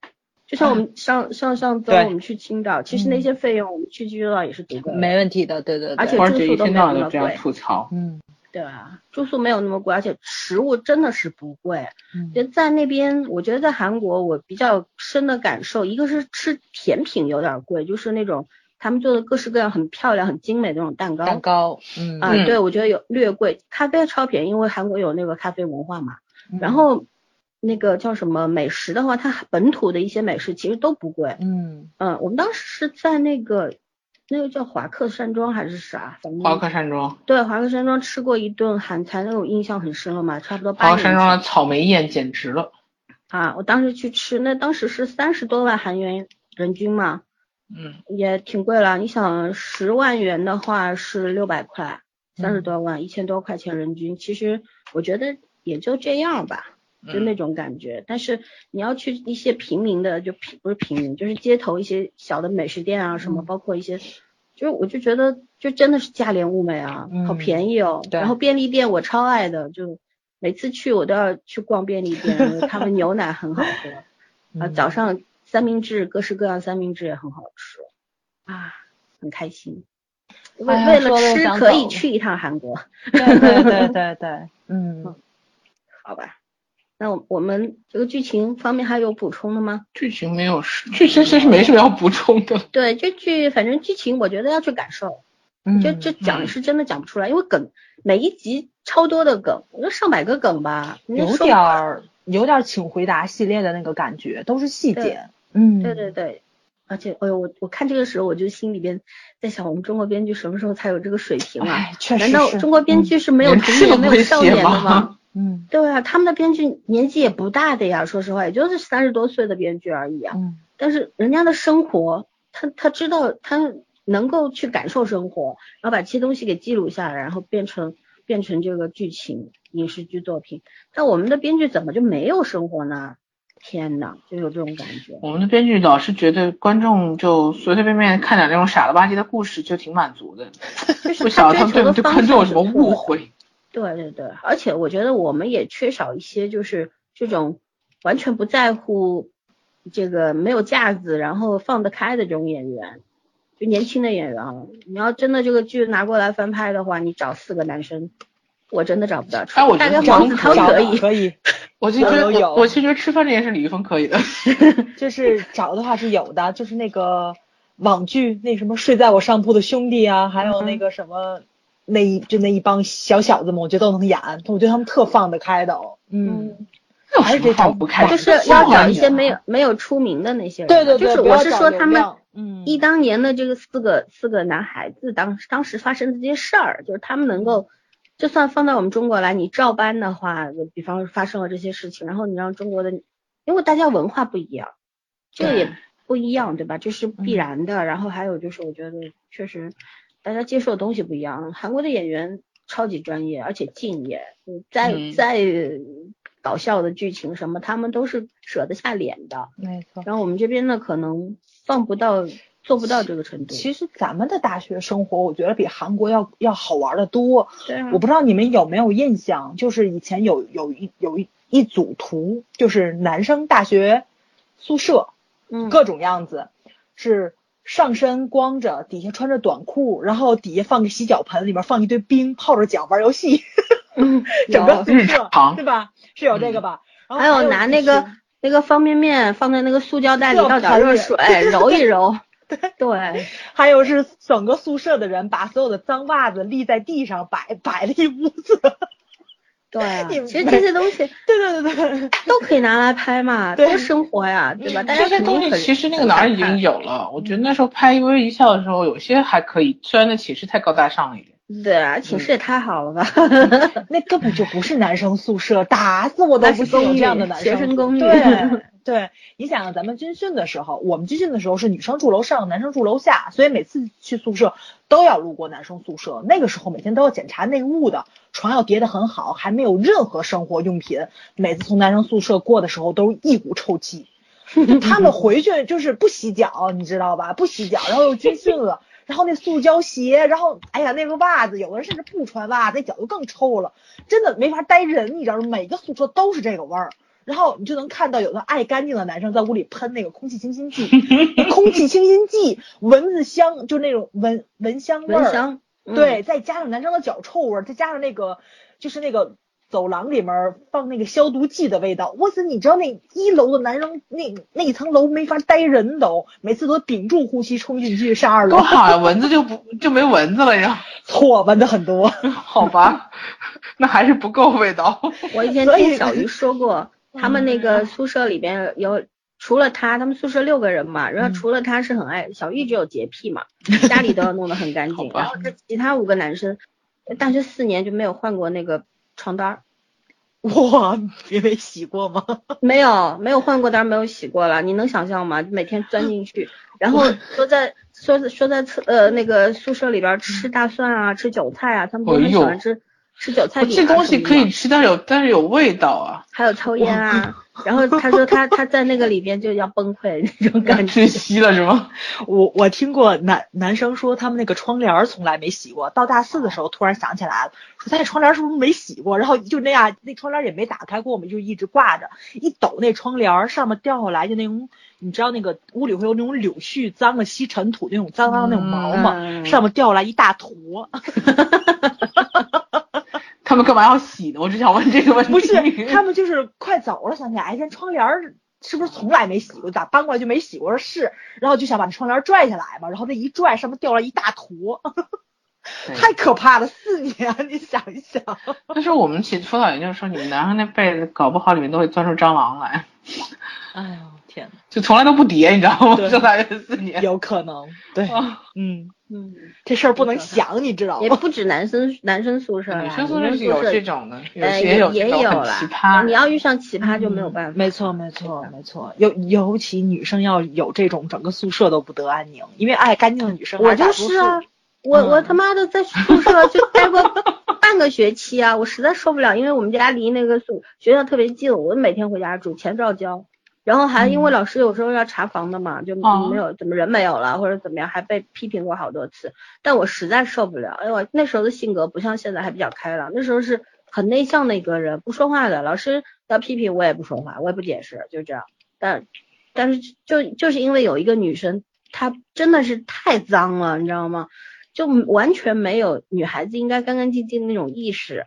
就像我们上上上周我们去青岛，其实那些费用我们去济州岛也是足够的，没问题的，对对对。而且住宿都没有那么贵吐槽。嗯对啊，住宿没有那么贵，而且食物真的是不贵。嗯就在那边，我觉得在韩国我比较深的感受，一个是吃甜品有点贵，就是那种他们做的各式各样很漂亮、很精美的那种蛋糕。蛋糕，嗯啊，嗯对，我觉得有略贵，咖啡超便宜，因为韩国有那个咖啡文化嘛。嗯然后那个叫什么美食的话，它本土的一些美食其实都不贵。嗯嗯，我们当时是在那个那个叫华克山庄还是啥，华克山庄，对华克山庄吃过一顿韩餐，那种印象很深了嘛，差不多八华克山庄的草莓宴简直了。啊，我当时去吃，那当时是三十多万韩元人均嘛，嗯，也挺贵了。你想十万元的话是六百块，三十嗯多万，一千多块钱人均。其实我觉得也就这样吧，就嗯那种感觉。但是你要去一些平民的，就平不是平民，就是街头一些小的美食店啊，什么，嗯包括一些，就是我就觉得就真的是价廉物美啊，好嗯便宜哦。对然后便利店我超爱的，就每次去我都要去逛便利店，他们牛奶很好喝。啊，嗯早上三明治各式各样三明治也很好吃啊，很开心。为、哎为了吃可以去一趟韩国，对对对对对，嗯，好吧？那我我们这个剧情方面还有补充的吗？剧情没有是，剧情其实没什么要补充的。对，这剧反正剧情我觉得要去感受，嗯就这讲是真的讲不出来，因为梗每一集超多的梗，我觉得上百个梗吧，有点儿有点儿请回答系列的那个感觉，都是细节。嗯，对对对，而且哎呦，我我看这个时候我就心里边在想，我们中国编剧什么时候才有这个水平啊？哎，确实难道中国编剧是没有连童年、没有少年的吗？嗯对啊，他们的编剧年纪也不大的呀，说实话，也就是三十多岁的编剧而已啊。嗯但是人家的生活，他他知道他能够去感受生活，然后把这些东西给记录下来，然后变成变成这个剧情影视剧作品。但我们的编剧怎么就没有生活呢？天呐，就有这种感觉。我们的编剧老是觉得观众就随随便便看点那种傻了吧唧的故事就挺满足的，就是不晓得他们对对方观众有什么误会。对对对，而且我觉得我们也缺少一些就是这种完全不在乎这个没有架子，然后放得开的这种演员，就年轻的演员啊。你要真的这个剧拿过来翻拍的话，你找四个男生，我真的找不到。哎我觉得黄子韬可以，可以，我就觉得有有我我其实觉得吃饭这件事李易峰可以的。就是找的话是有的，就是那个网剧那什么睡在我上铺的兄弟啊，还有那个什么。那一就那一帮小小子们，我觉得都能演，我觉得他们特放得开的哦。嗯，有什么好不开就心？是要找一些没有没有出名的那些人。对对对，就是我是说他们嗯一当年的这个四个四个男孩子当当时发生的这些事儿，就是他们能够，就算放到我们中国来，你照搬的话，就比方说发生了这些事情，然后你让中国的，因为大家文化不一样，这个也不一样，对吧？这是必嗯然的。然后还有就是，我觉得确实大家接受的东西不一样。韩国的演员超级专业，而且敬业，嗯再嗯再搞笑的剧情什么，他们都是舍得下脸的。没错。然后我们这边呢，可能放不到，做不到这个程度。其实咱们的大学生活，我觉得比韩国要要好玩的多。对啊我不知道你们有没有印象，就是以前有有一有一一组图，就是男生大学宿舍，嗯，各种样子，是上身光着，底下穿着短裤，然后底下放个洗脚盆，里面放一堆冰，泡着脚玩游戏，嗯整个宿舍常对吧？是有这个吧？然后还有有拿那个那个方便面放在那个塑胶袋里，热倒点热水揉一揉。对，还有是整个宿舍的人把所有的脏袜子立在地上摆摆了一屋子，对啊，其实这些东西对对对对，都可以拿来拍嘛，多生活呀，对吧？大家这些东西其实那个哪儿已经有了。我觉得那时候拍《微微一笑》的时候，有些还可以，虽然那寝室太高大上了一点。对啊，寝室也太好了吧？那根本就不是男生宿舍，打死我都是公寓不信有这样的男生学生公寓对对，你想想咱们军训的时候，我们军训的时候是女生住楼上，男生住楼下，所以每次去宿舍都要路过男生宿舍。那个时候每天都要检查内务的，床要叠得很好，还没有任何生活用品。每次从男生宿舍过的时候，都是一股臭气。他们回去就是不洗脚，你知道吧？不洗脚，然后又军训了，然后那塑胶鞋，然后哎呀那个袜子，有的人甚至不穿袜子，那脚就更臭了，真的没法待人，你知道吗？每个宿舍都是这个味儿。然后你就能看到有的爱干净的男生在屋里喷那个空气清新剂，空气清新剂，蚊子香，就那种蚊蚊香味儿，蚊香，嗯对，再加上男生的脚臭味儿，再加上那个就是那个走廊里面放那个消毒剂的味道，哇塞！你知道那一楼的男生那那一层楼没法待人都，每次都屏住呼吸冲进去上二楼多，好呀，蚊子就不就没蚊子了呀？错蚊子很多。好吧，那还是不够味道。我以前听小鱼说过，他们那个宿舍里边有除了他，他们宿舍六个人嘛，然后嗯除了他是很爱小玉只有洁癖嘛，家里都要弄得很干净，然后这其他五个男生大学四年就没有换过那个床单儿。哇，也没洗过吗？没有，没有换过单，没有洗过了。你能想象吗？每天钻进去，然后说在说在说在厕呃那个宿舍里边吃大蒜啊，吃韭菜啊，他们都很喜欢吃、吃韭菜饼、啊。这东西可以吃，但是有但是有味道啊，还有抽烟啊。然后他说他他在那个里边就要崩溃那种感觉 窒。息了是吗？我我听过男男生说他们那个窗帘儿从来没洗过，到大四的时候突然想起来了，说他那窗帘是不是没洗过？然后就那样，那窗帘也没打开过，我们就一直挂着，一抖那窗帘儿上面掉下来就那种，你知道那个屋里会有那种柳絮脏了吸尘土那种脏脏那种毛吗？嗯上面掉下来一大坨，他们干嘛要洗呢？我只想问这个问题。不是他们就是快走了，想起来，哎，这窗帘儿是不是从来没洗过？咋搬过来就没洗过？我说是，然后就想把这窗帘拽下来嘛，然后那一拽，上面掉了一大坨。太可怕了，四年，你想一想。但是我们起辅导员就说，你们男生那被子搞不好里面都会钻出蟑螂来，哎呦天就从来都不叠，你知道吗？对上大学四年。有可能，对，啊嗯，嗯，这事儿不能想，你知道吗？也不止男生男生宿舍，女生宿女舍是有这种，的，有呃些有也有啦奇葩。你要遇上奇葩就没有办法。没错，没错，没错。尤尤其女生要有这种，整个宿舍都不得安宁，因为爱干净的女生我就是啊，我我嗯他妈的在宿舍就待过半个学期啊，我实在受不了，因为我们家离那个宿学校特别近，我每天回家住，钱照交。然后还因为嗯老师有时候要查房的嘛，就哦没有怎么人没有了或者怎么样，还被批评过好多次。但我实在受不了，哎我那时候的性格不像现在还比较开朗，那时候是很内向的一个人，不说话的。老师要批评我也不说话，我也不解释，就这样。但但是就就是因为有一个女生，她真的是太脏了，你知道吗？就完全没有女孩子应该干干净净的那种意识。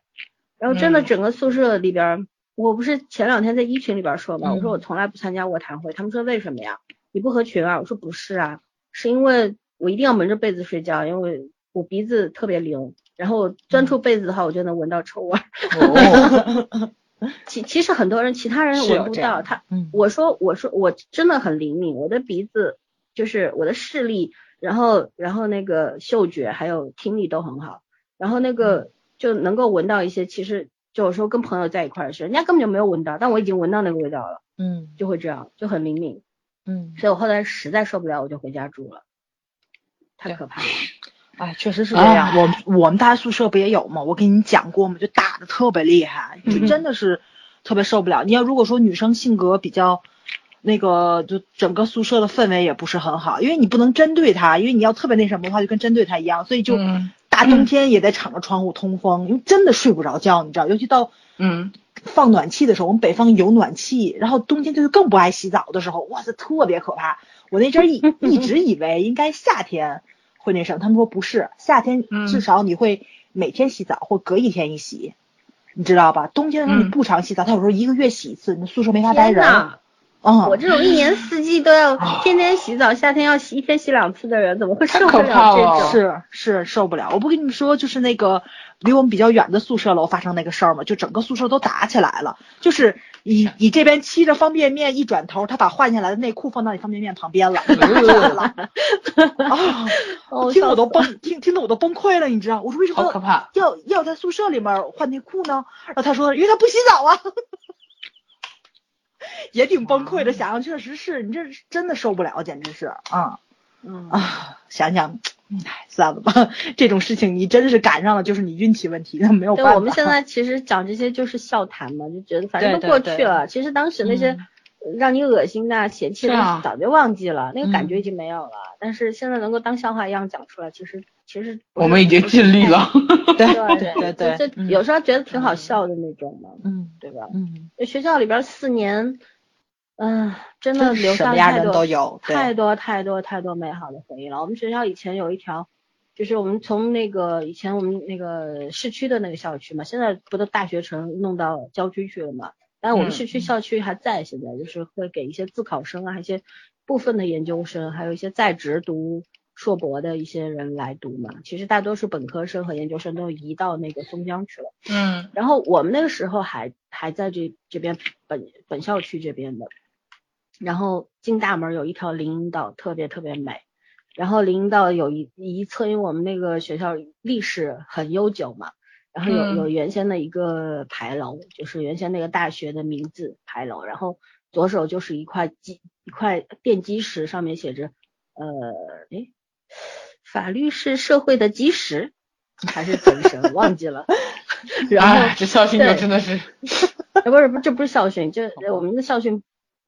然后真的嗯整个宿舍里边儿，我不是前两天在一群里边儿说嘛，我说嗯。我从来不参加卧谈会，他们说为什么呀？你不合群啊？我说不是啊，是因为我一定要蒙着被子睡觉，因为我鼻子特别灵，然后钻出被子的话，我就能闻到臭味 其其实很多人，其他人闻不到，他嗯。我说我说我真的很灵敏，我的鼻子就是我的视力，然后然后那个嗅觉还有听力都很好，然后那个就能够闻到一些，其实就有时候跟朋友在一块儿的时候，人家根本就没有闻到，但我已经闻到那个味道了，嗯，就会这样，就很灵敏。嗯，所以我后来实在受不了，我就回家住了，太可怕了。哎，确实是这样。哎我我们大学宿舍不也有吗？我跟你讲过吗？就打的特别厉害，就嗯真的是特别受不了。你要如果说女生性格比较那个，就整个宿舍的氛围也不是很好，因为你不能针对她，因为你要特别那什么的话，就跟针对她一样，所以就嗯大冬天也得敞着窗户通风，因为真的睡不着觉，你知道，尤其到嗯，放暖气的时候，我们北方有暖气，然后冬天就是更不爱洗澡的时候，哇塞，特别可怕。我那阵儿一 一直以为应该夏天会那什么，他们说不是，夏天嗯至少你会每天洗澡或隔一天一洗，你知道吧？冬天的时候你嗯不常洗澡，他有时候一个月洗一次，你宿舍没法待人。天呐，嗯，我这种一年四季都要天天洗澡，夏天要洗一天洗两次的人，怎么会受不了了这种？是是受不了。我不跟你们说，就是那个离我们比较远的宿舍楼发生那个事儿嘛？就整个宿舍都打起来了。就是你你这边沏着方便面，一转头他把换下来的内裤放到你方便面旁边了。啊，哦，听得我都崩，听听得我都崩溃了，你知道？我说为什么。要要在宿舍里面换内裤呢？然后他说，因为他不洗澡啊。也挺崩溃的，想想确实是你这真的受不了，简直是啊。嗯啊，想想，唉，算了吧，这种事情你真是赶上了，就是你运气问题，那没有对，办法。我们现在其实讲这些就是笑谈嘛，就觉得反正都过去了。其实当时那些嗯让你恶心的、嫌弃的早就忘记了，那个感觉嗯已经没有了。但是现在能够当笑话一样讲出来，其实其实我们已经尽力了。对对对对就就嗯有时候觉得挺好笑的那种嘛，嗯对吧？嗯，就学校里边四年，嗯、真的留什么样人下太多都有，太多太多太多美好的回忆了。我们学校以前有一条，就是我们从那个以前我们那个市区的那个校区嘛，现在不都大学城弄到郊区去了嘛？但我们嗯市区校区还在，现在就是会给一些自考生啊，一些部分的研究生，还有一些在职读硕博的一些人来读嘛。其实大多数本科生和研究生都移到那个松江去了。嗯然后我们那个时候还还在这这边本本校区这边的，然后进大门有一条林荫道，特别特别美。然后林荫道有一一侧，因为我们那个学校历史很悠久嘛，然后有嗯有原先的一个牌楼，就是原先那个大学的名字牌楼，然后左手就是一块基一块奠基石，上面写着呃诶，法律是社会的基石还是怎神？忘记了。然后哎，这校训就真的是，呃，不是不是，这不是校训，这呃我们的校训，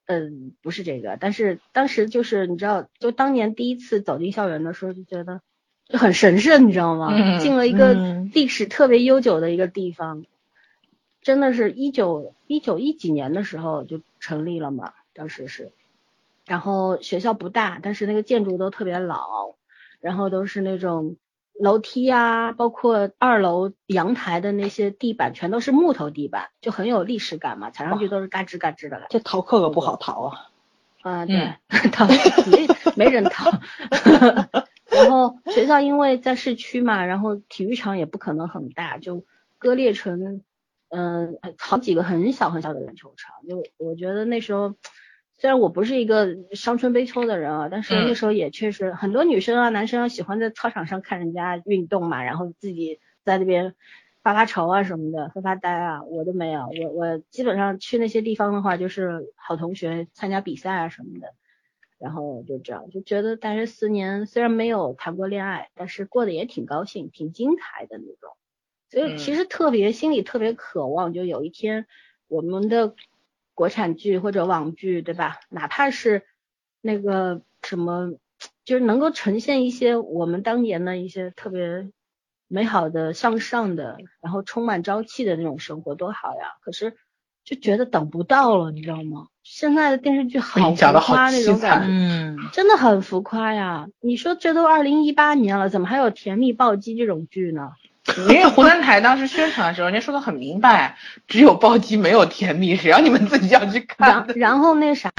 嗯，不是这个，但是当时就是你知道，就当年第一次走进校园的时候，就觉得就很神圣，你知道吗？嗯？进了一个嗯。历史特别悠久的一个地方，真的是一九一九一几年的时候就成立了嘛，当时是，然后学校不大，但是那个建筑都特别老，然后都是那种楼梯啊，包括二楼阳台的那些地板全都是木头地板，就很有历史感嘛，踩上去都是嘎吱嘎吱的。这逃课可不好逃啊。啊，对，逃没没人逃。然后学校因为在市区嘛，然后体育场也不可能很大，就割裂成嗯、好几个很小很小的篮球场。就我觉得那时候。虽然我不是一个伤春悲秋的人啊，但是嗯那时候也确实很多女生啊、男生啊喜欢在操场上看人家运动嘛，然后自己在那边发发愁啊什么的，发发呆啊，我都没有。我我基本上去那些地方的话，就是好同学参加比赛啊什么的，然后就这样，就觉得大学四年虽然没有谈过恋爱，但是过得也挺高兴、挺精彩的那种。所以其实特别心里特别渴望，就有一天我们的国产剧或者网剧，对吧？哪怕是那个什么，就是能够呈现一些我们当年的一些特别美好的、向上的，然后充满朝气的那种生活，多好呀！可是就觉得等不到了，你知道吗？现在的电视剧好浮你讲得好夸那种感觉，嗯，真的很浮夸呀！你说这都二零一八年了，怎么还有甜蜜暴击这种剧呢？因为湖南台当时宣传的时候，人家说的很明白，只有暴击没有甜蜜，谁让你们自己要去看然的？然后那啥，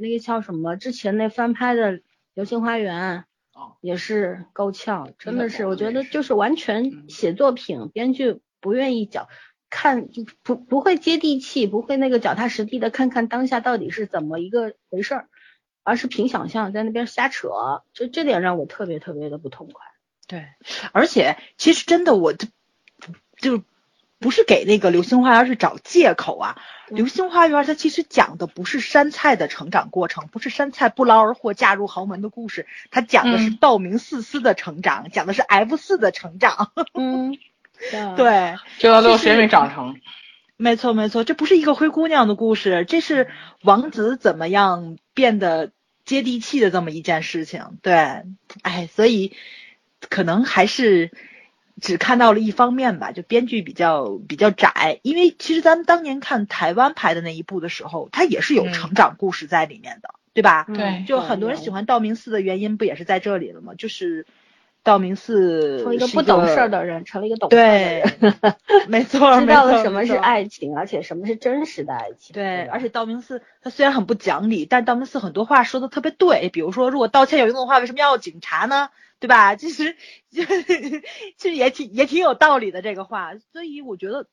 那个叫什么？之前那翻拍的《流星花园》哦也是够呛，真的是，我觉得就是完全写作品，编剧不愿意讲，看就不不会接地气，不会那个脚踏实地的看看当下到底是怎么一个回事儿，而是凭想象在那边瞎扯，这这点让我特别特别的不痛快。对，而且其实真的我就就不是给那个《流星花园》是找借口啊。《嗯流星花园》它其实讲的不是山菜的成长过程，不是山菜不劳而获嫁入豪门的故事，它讲的是嗯道明寺司的成长，讲的是 F 四的成长。嗯，对，对，就到最后谁没长成？没错没错，这不是一个灰姑娘的故事，这是王子怎么样变得接地气的这么一件事情。对，哎，所以可能还是只看到了一方面吧，就编剧比较比较窄。因为其实咱们当年看台湾拍的那一部的时候，它也是有嗯成长故事在里面的，对吧？嗯对就很多人喜欢道明寺的原因，不也是在这里了吗？就是道明寺从一个不懂事儿的人成了一个懂事儿的对人，，没错，知道了什么是。爱情，而且什么是真实的爱情。对，而且道明寺他虽然很不讲理，但道明寺很多话说的特别对。比如说，如果道歉有用的话，为什么要警察呢？对吧？其实，其实也挺也挺有道理的这个话。所以我觉得，呃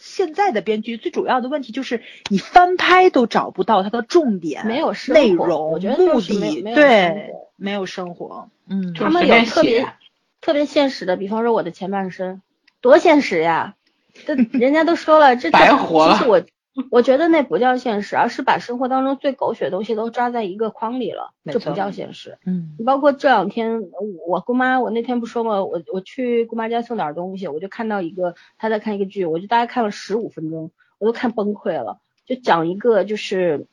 现在的编剧最主要的问题就是你翻拍都找不到它的重点、没有生活内容、我觉得目的，对，没有生活。嗯，他们有特别特别现实的，比方说我的前半生，多现实呀！这人家都说了，这白这活了其实我 我觉得那不叫现实，而是把生活当中最狗血的东西都抓在一个框里了，这不叫现实。嗯你包括这两天，我姑妈，我那天不说吗？我我去姑妈家送点东西，我就看到一个她在看一个剧，我就大概看了十五分钟，我都看崩溃了。就讲一个就是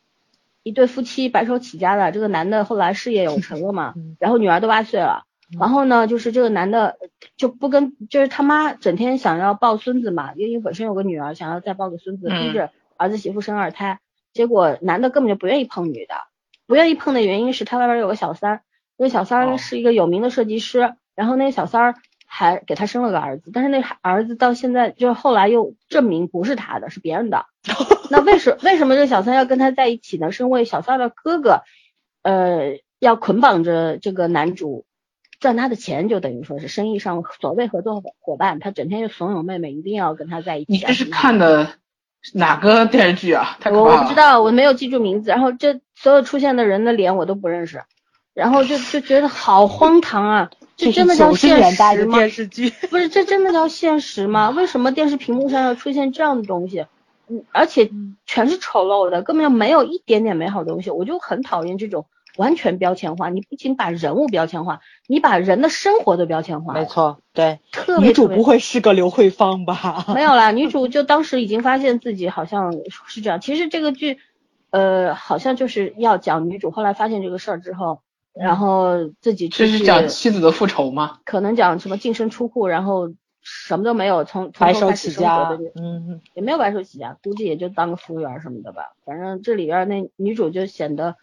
一对夫妻白手起家的，这个男的后来事业有成了嘛 嗯，然后女儿都八岁了，然后呢，就是这个男的就不跟，就是他妈整天想要抱孙子嘛，因为本身有个女儿，想要再抱个孙子，嗯逼着儿子媳妇生二胎，结果男的根本就不愿意碰女的，不愿意碰的原因是他外边有个小三儿，那个小三是一个有名的设计师，然后那个小三儿还给他生了个儿子，但是那儿子到现在就是后来又证明不是他的，是别人的。那为什为什么这个小三要跟他在一起呢？是因为小三的哥哥，呃，要捆绑着这个男主赚他的钱，就等于说是生意上所谓合作伙伴，他整天就怂恿妹妹一定要跟他在一起。你这是看的哪个电视剧啊？太可我怕了！我不知道，我没有记住名字，然后这所有出现的人的脸我都不认识，然后就就觉得好荒唐啊！这真的叫现实吗？电视剧。不是，这真的叫现实吗？为什么电视屏幕上要出现这样的东西？嗯，而且全是丑陋的，根本就没有一点点美好的东西。我就很讨厌这种完全标签化。你不仅把人物标签化，你把人的生活都标签化。没，错，对，特别女主不会是个刘慧芳吧？没有啦，女主就当时已经发现自己好像是这样。其实这个剧，呃，好像就是要讲女主后来发现这个事儿之后，然后自己这是讲妻子的复仇吗？可能讲什么净身出户，然后什么都没有，从从白手起家嗯，也没有白手起家，估计也就当个服务员什么的吧。反正这里边那女主就显得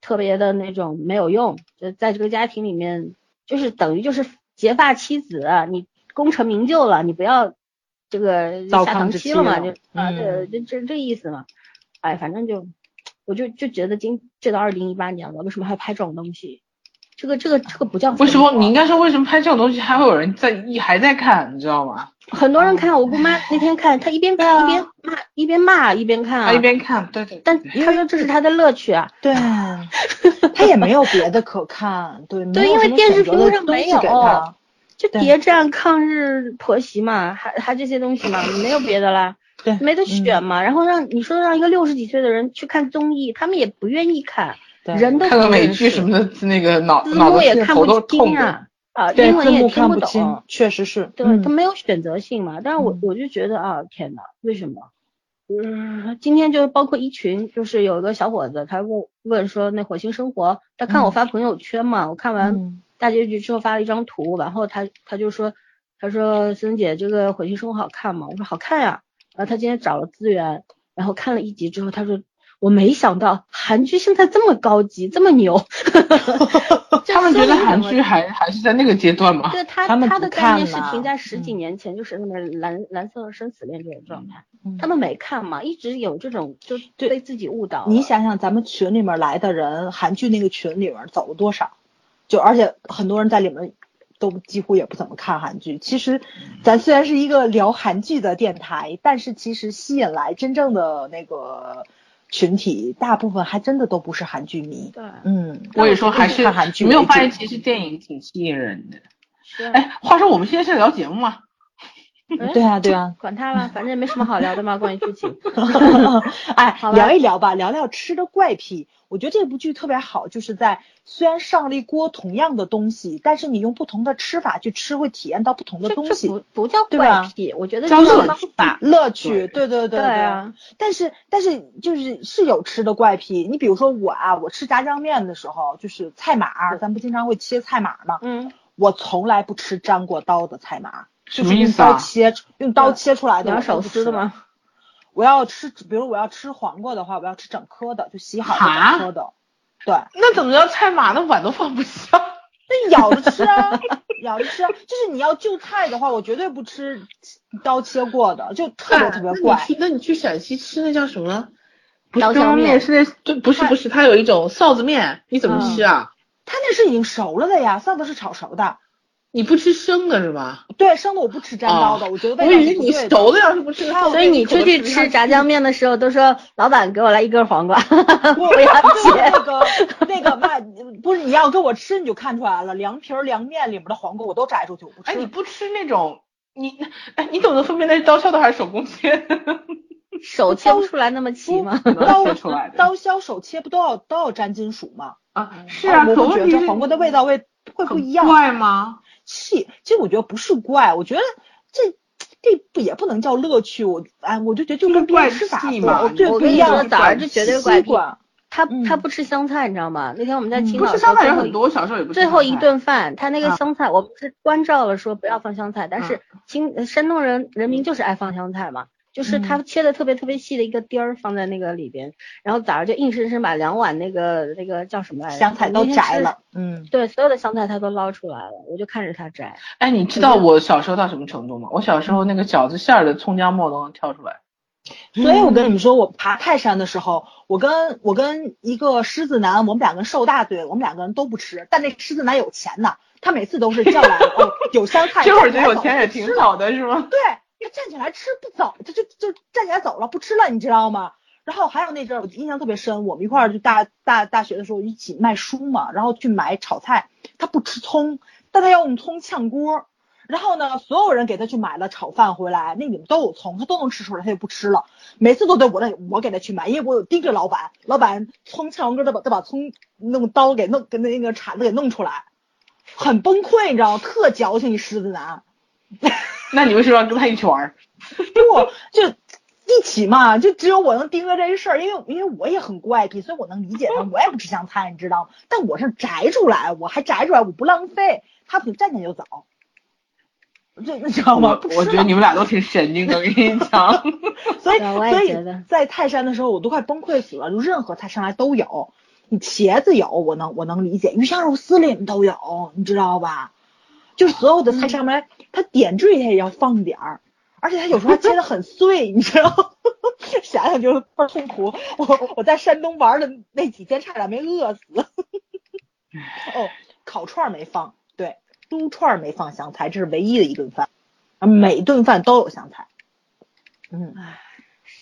特别的那种没有用，就在这个家庭里面，就是等于就是结发妻子，你功成名就了，你不要这个下堂妻了嘛，了就啊，嗯这这这这意思嘛。哎，反正就我就就觉得今这到二零一八年了，为什么还拍这种东西？这个这个这个不叫为什么你应该说为什么拍这种东西还会有人在一还在看，你知道吗？很多人看，我姑妈那天看，她一边看一边骂，一边骂一边看啊。一边看，对对，但她说这是她的乐趣啊。对，她也没有别的可看，对，对因为电视屏幕上没有。就谍战、抗日、婆媳嘛，还还这些东西嘛，没有别的啦，对，没得选嘛。然后让你说让一个六十几岁的人去看综艺，他们也不愿意看，对。人都看个美剧什么的，那个脑子幕也看不。清啊，啊，英文也听不懂。确实是，对，嗯他没有选择性嘛。但是我嗯我就觉得啊，天呐，为什么？嗯，今天就包括一群，就是有一个小伙子，他问问说那火星生活，他看我嗯发朋友圈嘛，我看完嗯大结局之后发了一张图，然后他他就说，他说森姐这个火星生活好看吗？我说好看呀。然后他今天找了资源，然后看了一集之后，他说我没想到韩剧现在这么高级，这么牛。这 他们觉得韩剧还还是在那个阶段吗？对他他们他的概念是停在十几嗯年前，就是那么蓝蓝色生死恋这种状态。嗯他们没看嘛，一直有这种就对被自己误导。你想想，咱们群里面来的人，韩剧那个群里面走了多少？就而且很多人在里面都几乎也不怎么看韩剧。其实，咱虽然是一个聊韩剧的电台，但是其实吸引来真正的那个群体，大部分还真的都不是韩剧迷。对，嗯，我也说还是看韩剧没有发现，其实电影挺吸引人的。哎，话说我们现在是聊节目吗？对啊，对啊，管他了，反正也没什么好聊的嘛，关于剧情。哎聊一聊吧，聊聊吃的怪癖。我觉得这部剧特别好，就是在虽然上了一锅同样的东西，但是你用不同的吃法去吃，会体验到不同的东西，不不叫怪癖，我觉得叫乐趣法。乐趣。对对对对啊，但是但是就是是有吃的怪癖。你比如说我啊，我吃炸酱面的时候，就是菜码，咱不经常会切菜码吗？嗯，我从来不吃沾过刀的菜码，什就是用么意思啊刀切用刀切出来的。你要手撕的吗？我要吃，比如我要吃黄瓜的话，我要吃整颗的，就洗好的整颗的。对，那怎么叫菜码？那碗都放不下。那咬着吃啊，咬着吃啊。就是你要就菜的话，我绝对不吃刀切过的，就特别特别怪哎那。你去，那你去陕西吃那叫什么？不是刀削面刀削面，是那对，不是不是，它有一种臊子面，你怎么吃啊？它那是已经熟了的呀，臊子是炒熟的。你不吃生的是吧？对，生的我不吃粘刀的，哦我觉得味道我以为你。熟的要是不吃，所以你出去吃炸酱面的时候都说老板给我来一根黄瓜，我不要就切。那个那个嘛，不是你要跟我吃，你就看出来了，凉皮儿凉面里面的黄瓜我都摘出去，我不吃。哎，你不吃那种，你哎，你怎么能分辨那是刀削的还是手工切的？手切不出来那么齐吗？刀切出来的刀削手切不都要都要沾金属吗？啊，是啊，我不觉可问题是得黄瓜的味道会会不一样。怪吗？气，其实我觉得不是怪，我觉得这这不也不能叫乐趣，我哎，我就觉得就跟别人吃法嘛对不一样。早上就绝对怪癖。他嗯他不吃香菜，你知道吗？那天我们在青岛的时候最后香菜很多，小时候也不吃最后一顿饭，他那个啊香菜，我们是关照了说不要放香菜，但是嗯青呃山东人人民就是爱放香菜嘛，就是他嗯切的特别特别细的一个丁儿放在那个里边，然后早上就硬生生把两碗那个那个叫什么来着？香菜都摘了，嗯，对，所有的香菜他都捞出来了，我就看着他摘。哎，你知道我小时候到什么程度吗？我小时候那个饺子馅儿的葱姜末都能挑出来。所以我跟你们说，我爬泰山的时候，我跟我跟一个狮子男，我们两个人瘦大队，我们两个人都不吃，但那狮子男有钱呐，他每次都是叫来哦，有香菜，这会儿觉得有钱也挺好的，是吗？对，他他站起来吃不走，他就就站起来走了，不吃了，你知道吗？然后还有那阵儿我印象特别深，我们一块儿就大大大学的时候一起卖书嘛，然后去买炒菜，他不吃葱，但他要用葱炝锅。然后呢，所有人给他去买了炒饭回来，那里面都有葱，他都能吃出来，他就不吃了。每次都得我得我给他去买，因为我有盯着老板，老板葱炝完锅，他把再把葱弄刀给弄跟那个铲子给弄出来，很崩溃，你知道吗？特矫情，一狮子男。那你为什么要跟他一起玩儿？不就一起嘛，就只有我能盯着这事儿，因为因为我也很怪癖，所以我能理解他，我也不吃香菜，你知道吗？但我是摘出来，我还摘出来，我不浪费，他不站起来就走，这你知道吗？我觉得你们俩都挺神经的，我跟你讲。所以所以在泰山的时候，我都快崩溃死了，就任何菜上来都有，你茄子有，我能我能理解，鱼香肉丝里面都有，你知道吧？就是所有的菜上面，它点缀它也要放点儿。而且它有时候还切的很碎，你知道？想想就倍儿痛苦。我我在山东玩的那几天差点没饿死。哦，烤串儿没放，对，撸串儿没放香菜，这是唯一的一顿饭，啊每顿饭都有香菜。嗯，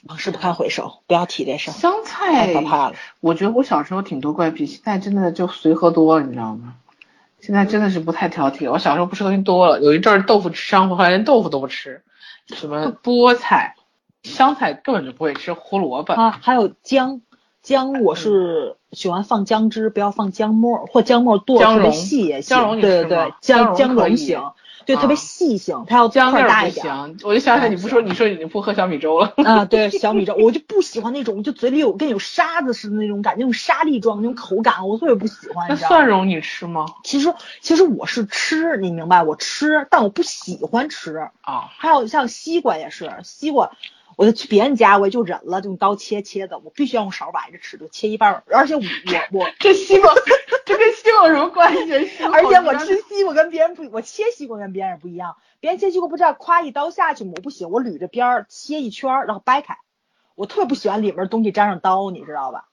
往事不堪回首，不要提这事儿，香菜太可怕了。我觉得我小时候挺多怪癖，现在真的就随和多了，你知道吗？现在真的是不太挑剔了。我小时候不吃东西多了，有一阵儿豆腐吃伤后来连豆腐都不吃，什么菠菜、香菜根本就不会吃，胡萝卜。啊，还有姜，姜我是喜欢放姜汁，不要放姜末，或姜末剁得特别姜蓉细也行。姜蓉你对对对姜姜蓉行，对，啊特别细型，它要姜粒儿大一点。我就想起来你不说，你说你不喝小米粥了。啊，对，小米粥，我就不喜欢那种就嘴里有跟有沙子似的那种感觉，那种沙粒状那种口感，我特别不喜欢。那蒜蓉你吃吗？其实其实我是吃，你明白，我吃，但我不喜欢吃。啊，还有像西瓜也是，西瓜，我就去别人家我也就忍了，就用刀切切的，我必须要用勺把这尺，就切一半儿。而且我 我我，这西瓜，这跟西瓜有什么关系？而且我吃西瓜跟别人不，我切西瓜跟别人不一样，别人切西瓜不知道夸一刀下去吗？我不行，我捋着边儿切一圈儿，然后掰开。我特别不喜欢里面东西沾上刀，你知道吧？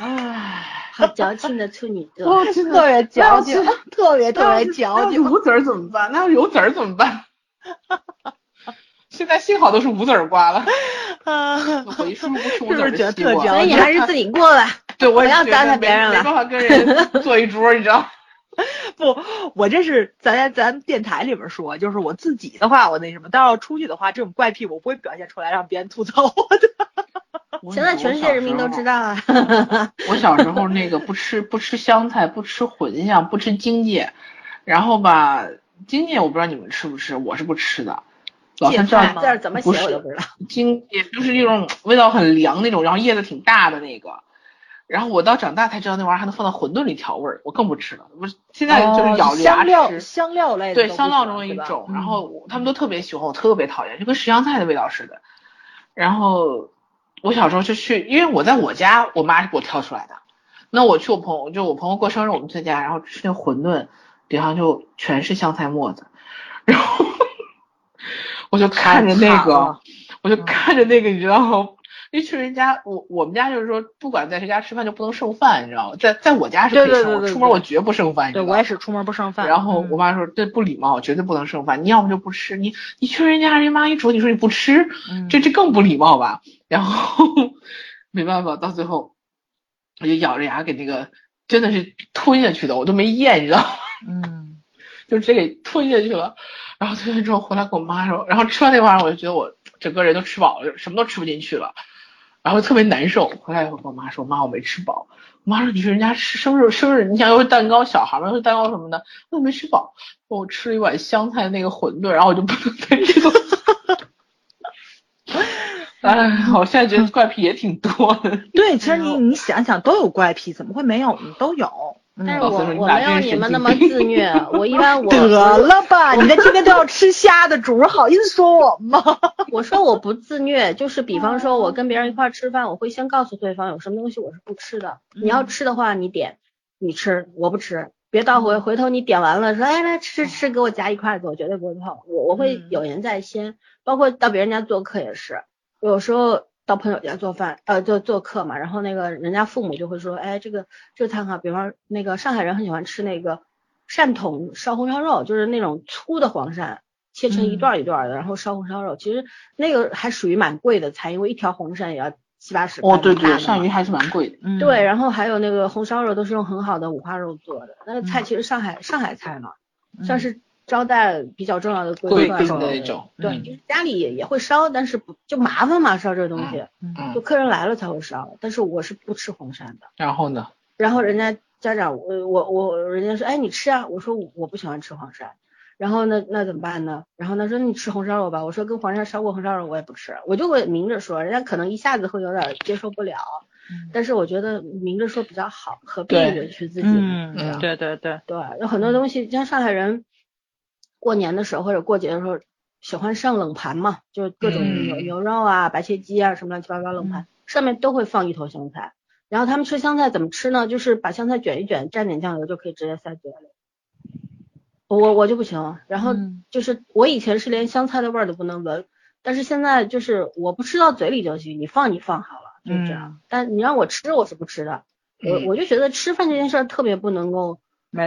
唉，好矫情的处女座。哦，真的特别矫情，特别特别矫情无籽儿怎么办？那要有籽儿怎么办？现在幸好都是无籽儿瓜了，啊回书不出籽儿是不是觉得西瓜所以你还是自己过吧。对，我也不要觉得糟蹋别人了没没办法跟人坐一桌，你知道？不，我这是咱在咱电台里边说，就是我自己的话，我那什么，但要出去的话，这种怪癖我不会表现出来，让别人吐槽我的。现在全世界人民都知道啊。我小时候那个不吃不吃香菜，不吃茴香，不吃荆芥，然后吧，荆芥我不知道你们吃不吃，我是不吃的。老三这字儿怎么写我都不知道。荆也就是那种味道很凉那种，然后叶子挺大的那个。然后我到长大才知道那玩意儿还能放到馄饨里调味儿，我更不吃了。我现在就是咬着牙吃香料类的，对香料中的一种。然后他们都特别喜欢，我特别讨厌，就跟十香菜的味道似的。然后我小时候就去，因为我在我家，我妈是给我挑出来的。那我去我朋友，就我朋友过生日，我们在家，然后吃那馄饨，顶上就全是香菜沫子。然后我就看着那个，我就看着那个，你知道吗？因为去人家，我我们家就是说，不管在谁家吃饭就不能剩饭，你知道吗？在在我家是可以剩，出门我绝不剩饭。对我也是出门不剩饭。然后我妈说这不礼貌，绝对不能剩饭。你要么就不吃，你你去人家人妈一煮，你说你不吃，这这更不礼貌吧？然后没办法，到最后我就咬着牙给那个真的是吞下去的，我都没咽，你知道吗？嗯，就直接给吞下去了。然后推完之后回来跟我妈说，然后吃完那玩意儿，我就觉得我整个人都吃饱了，什么都吃不进去了。然后特别难受，回来以后跟我妈说，妈我没吃饱。我妈说你去人家吃生日，生日你想又是蛋糕，小孩嘛是蛋糕什么的，我没吃饱。我吃了一碗香菜那个馄饨，然后我就不能再这个。哎，我现在觉得怪癖也挺多的。对，其实你你想想都有怪癖，怎么会没有呢？都有。但是我我没有你们那么 自虐，我一般我得了吧，你这天天都要吃虾的主，好意思说我吗？我说我不自虐，就是比方说我跟别人一块吃饭，我会先告诉对方有什么东西我是不吃的，你要吃的话你点，你吃，我不吃，别到回回头你点完了说哎来吃吃给我夹一筷子，我绝对不会碰，我我会有言在先，包括到别人家做客也是，有时候。到朋友家做饭，呃，做做客嘛，然后那个人家父母就会说，哎，这个这个餐哈，比方那个上海人很喜欢吃那个扇筒烧红烧肉，就是那种粗的黄鳝，切成一段一段的，然后烧红烧肉，其实那个还属于蛮贵的菜，因为一条红鳝也要七八十。哦，对对，鳝鱼还是蛮贵的。嗯。对，然后还有那个红烧肉都是用很好的五花肉做的，那个菜其实上海上海菜嘛，算是。招待比较重要的贵宾的那种，对，就是家里也也会烧，但是不就麻烦嘛，烧这东西，就客人来了才会烧。但是我是不吃红山的。然后呢？然后人家家长，我我我，人家说，哎，你吃啊？我说我不喜欢吃黄鳝。然后那那怎么办呢？然后他说你吃红烧肉吧。我说跟黄鳝烧过红烧肉我也不吃，我就会明着说，人家可能一下子会有点接受不了。但是我觉得明着说比较好，何必委屈自己？嗯，对对对对，有很多东西像上海人。过年的时候或者过节的时候，喜欢上冷盘嘛，就各种牛牛肉啊、白切鸡啊什么乱七八糟冷盘，上面都会放一头香菜。然后他们吃香菜怎么吃呢？就是把香菜卷一卷，蘸点酱油就可以直接塞嘴里。我我就不行。然后就是我以前是连香菜的味儿都不能闻，但是现在就是我不吃到嘴里就行，你放你放好了，就这样。但你让我吃，我是不吃的。我我就觉得吃饭这件事儿特别不能够。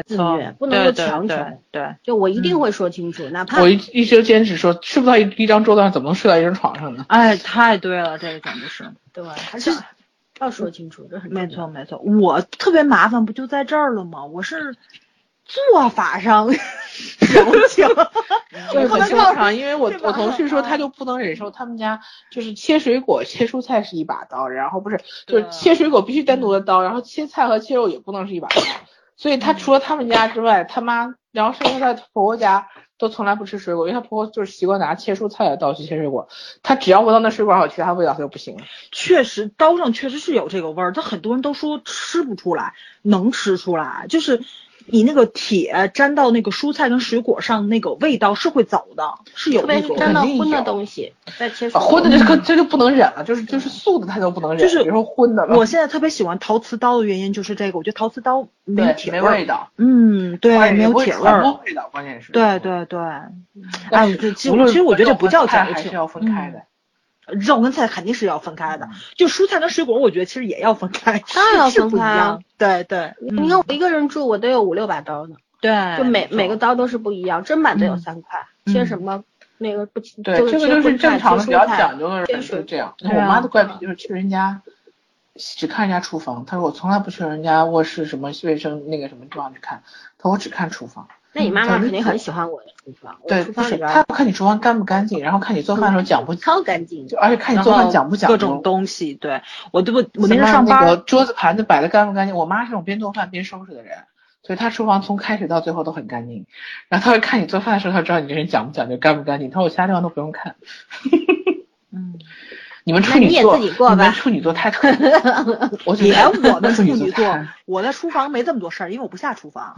自虐不能够强求，对，就我一定会说清楚，哪怕我一一直坚持说睡不到一一张桌子上，怎么能睡到一张床上呢？哎，太对了，这个简直是，对，还是要说清楚，这很没错没错。我特别麻烦，不就在这儿了吗？我是做法上有请，就是很 正常，因为我我同事说他就不能忍受他们家就是切水果切蔬菜是一把刀，然后不是就是切水果必须单独的刀，然后切菜和切肉也不能是一把刀。所以她除了他们家之外，他妈，然后甚至在婆婆家都从来不吃水果，因为她婆婆就是习惯拿切蔬菜的刀去切水果，她只要闻到那水果上有其他味道，她就不行了。确实，刀上确实是有这个味儿，但很多人都说吃不出来，能吃出来，就是。你那个铁粘到那个蔬菜跟水果上，那个味道是会走的，是有那种粘到荤的东西再切。荤的这这就不能忍了，就是就是素的它就不能忍。就是比如说荤的。我现在特别喜欢陶瓷刀的原因就是这个，我觉得陶瓷刀没有铁味道。嗯，对，没有铁味儿。味道关键是。对对对。哎，这其实其实我觉得这不叫讲究。还是要分开的。肉跟菜肯定是要分开的，就蔬菜跟水果，我觉得其实也要分开，当然要分开。对对，你看我一个人住，我都有五六把刀呢。对，就每每个刀都是不一样，砧板都有三块，切什么那个不对，这个就是正常的比较讲究的人是这样。我妈的怪癖就是去人家只看人家厨房，她说我从来不去人家卧室什么卫生那个什么地方去看，她说我只看厨房。那你妈妈肯定很喜欢我的厨房，对，不是他看你厨房干不干净，然后看你做饭的时候讲不超干净，就而且看你做饭讲不讲各种东西，对我都不我那时上班，那个桌子盘子摆的干不干净，我妈是种边做饭边收拾的人，所以她厨房从开始到最后都很干净，然后她会看你做饭的时候，她知道你这人讲不讲究干不干净，她说我其他地方都不用看。嗯。你们处女座，你们处女座太连 我的处女座，我的厨房没这么多事儿，因为我不下厨房。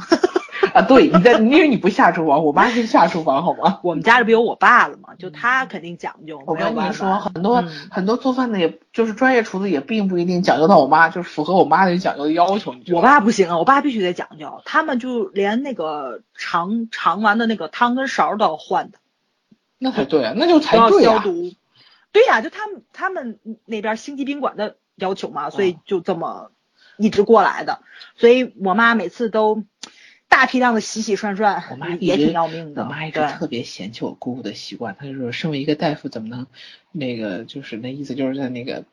啊，对，你在，因为你不下厨房，我妈是下厨房，好吗？我们家里不有我爸了吗？就他肯定讲究。我跟你说，很多很多做饭的，也就是专业厨子，也并不一定讲究到我妈，就是符合我妈的讲究的要求。我爸不行啊，我爸必须得讲究，他们就连那个尝尝完的那个汤跟勺都要换的。那才对啊，那就才对啊。对呀，就他们他们那边星级宾馆的要求嘛，所以就这么一直过来的。所以我妈每次都大批量的洗洗涮涮，我妈也挺要命的。我妈一直特别嫌弃我姑姑的习惯，她就说身为一个大夫怎么能那个就是那意思就是在那个。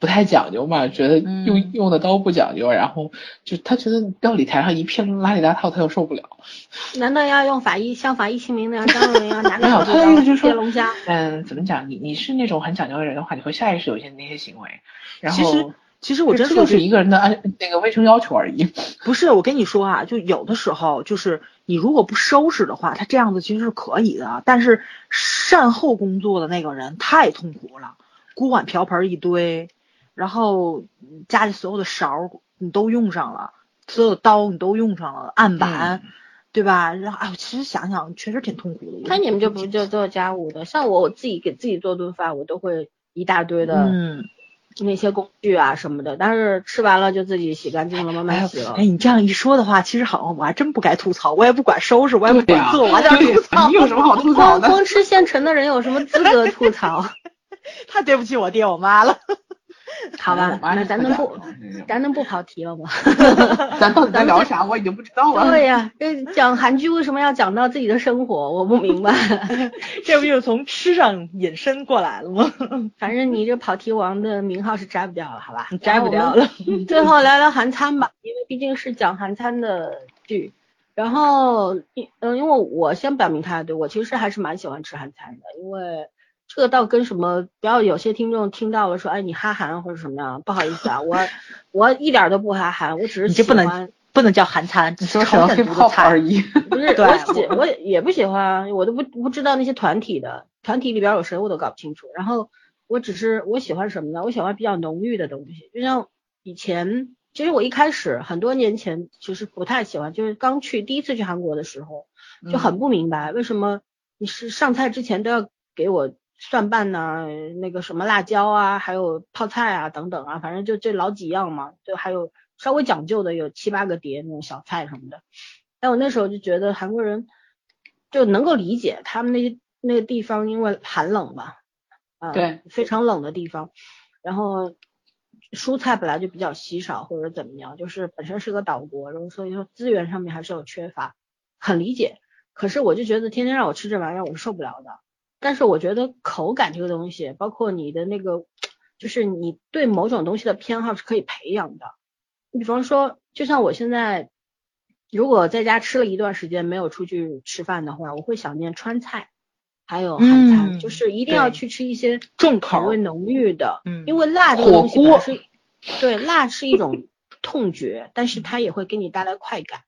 不太讲究嘛，觉得用用的刀不讲究，然后就他觉得料理台上一片邋里邋遢，他又受不了。难道要用法医像法医秦明那样张罗一样拿没有，他的意思就是说，龙虾。嗯，怎么讲？你你是那种很讲究的人的话，你会下意识有些那些行为。然后其实其实我真就是一个人的安那个卫生要求而已。不是，我跟你说啊，就有的时候就是你如果不收拾的话，他这样子其实是可以的。但是善后工作的那个人太痛苦了，锅碗瓢盆一堆。然后家里所有的勺你都用上了，所有刀你都用上了，案板，对吧？然后哎，其实想想确实挺痛苦的。那你们就不就做家务的？像我，我自己给自己做顿饭，我都会一大堆的，嗯，那些工具啊什么的。但是吃完了就自己洗干净了，慢慢洗了。哎，你这样一说的话，其实好，我还真不该吐槽。我也不管收拾，我也不管做，我还在吐槽。你有什么好吐槽的？光吃现成的人有什么资格吐槽？太对不起我爹我妈了。好吧，那咱能不，咱能不跑题了吗？咱到底在聊啥？我已经不知道了。对呀，这讲韩剧为什么要讲到自己的生活？我不明白。这不就是从吃上引申过来了吗？反正你这跑题王的名号是摘不掉了，好吧？摘不掉了。最后聊聊韩餐吧，因为毕竟是讲韩餐的剧。然后，嗯，因为我先表明态度，我其实还是蛮喜欢吃韩餐的，因为。这个倒跟什么，不要有些听众听到了说，哎，你哈韩或者什么样，不好意思啊，我 我一点都不哈韩，我只是喜欢，不能叫韩餐，只是朝鲜族菜而已。不是，我喜我也不喜欢，我都不不知道那些团体的团体里边有谁，我都搞不清楚。然后我只是我喜欢什么呢？我喜欢比较浓郁的东西，就像以前，其实我一开始很多年前其实不太喜欢，就是刚去第一次去韩国的时候就很不明白为什么你是上菜之前都要给我。蒜瓣呐，那个什么辣椒啊，还有泡菜啊等等啊，反正就这老几样嘛，就还有稍微讲究的有七八个碟那种小菜什么的。但我那时候就觉得韩国人就能够理解他们那些那个地方因为寒冷嘛，啊，对，非常冷的地方，然后蔬菜本来就比较稀少或者怎么样，就是本身是个岛国，然后所以说资源上面还是有缺乏，很理解。可是我就觉得天天让我吃这玩意儿，我是受不了的。但是我觉得口感这个东西，包括你的那个，就是你对某种东西的偏好是可以培养的。你比方说，就像我现在，如果在家吃了一段时间没有出去吃饭的话，我会想念川菜，还有韩餐，就是一定要去吃一些重口味浓郁的，嗯，因为辣这个东西是，对，辣是一种痛觉，但是它也会给你带来快感，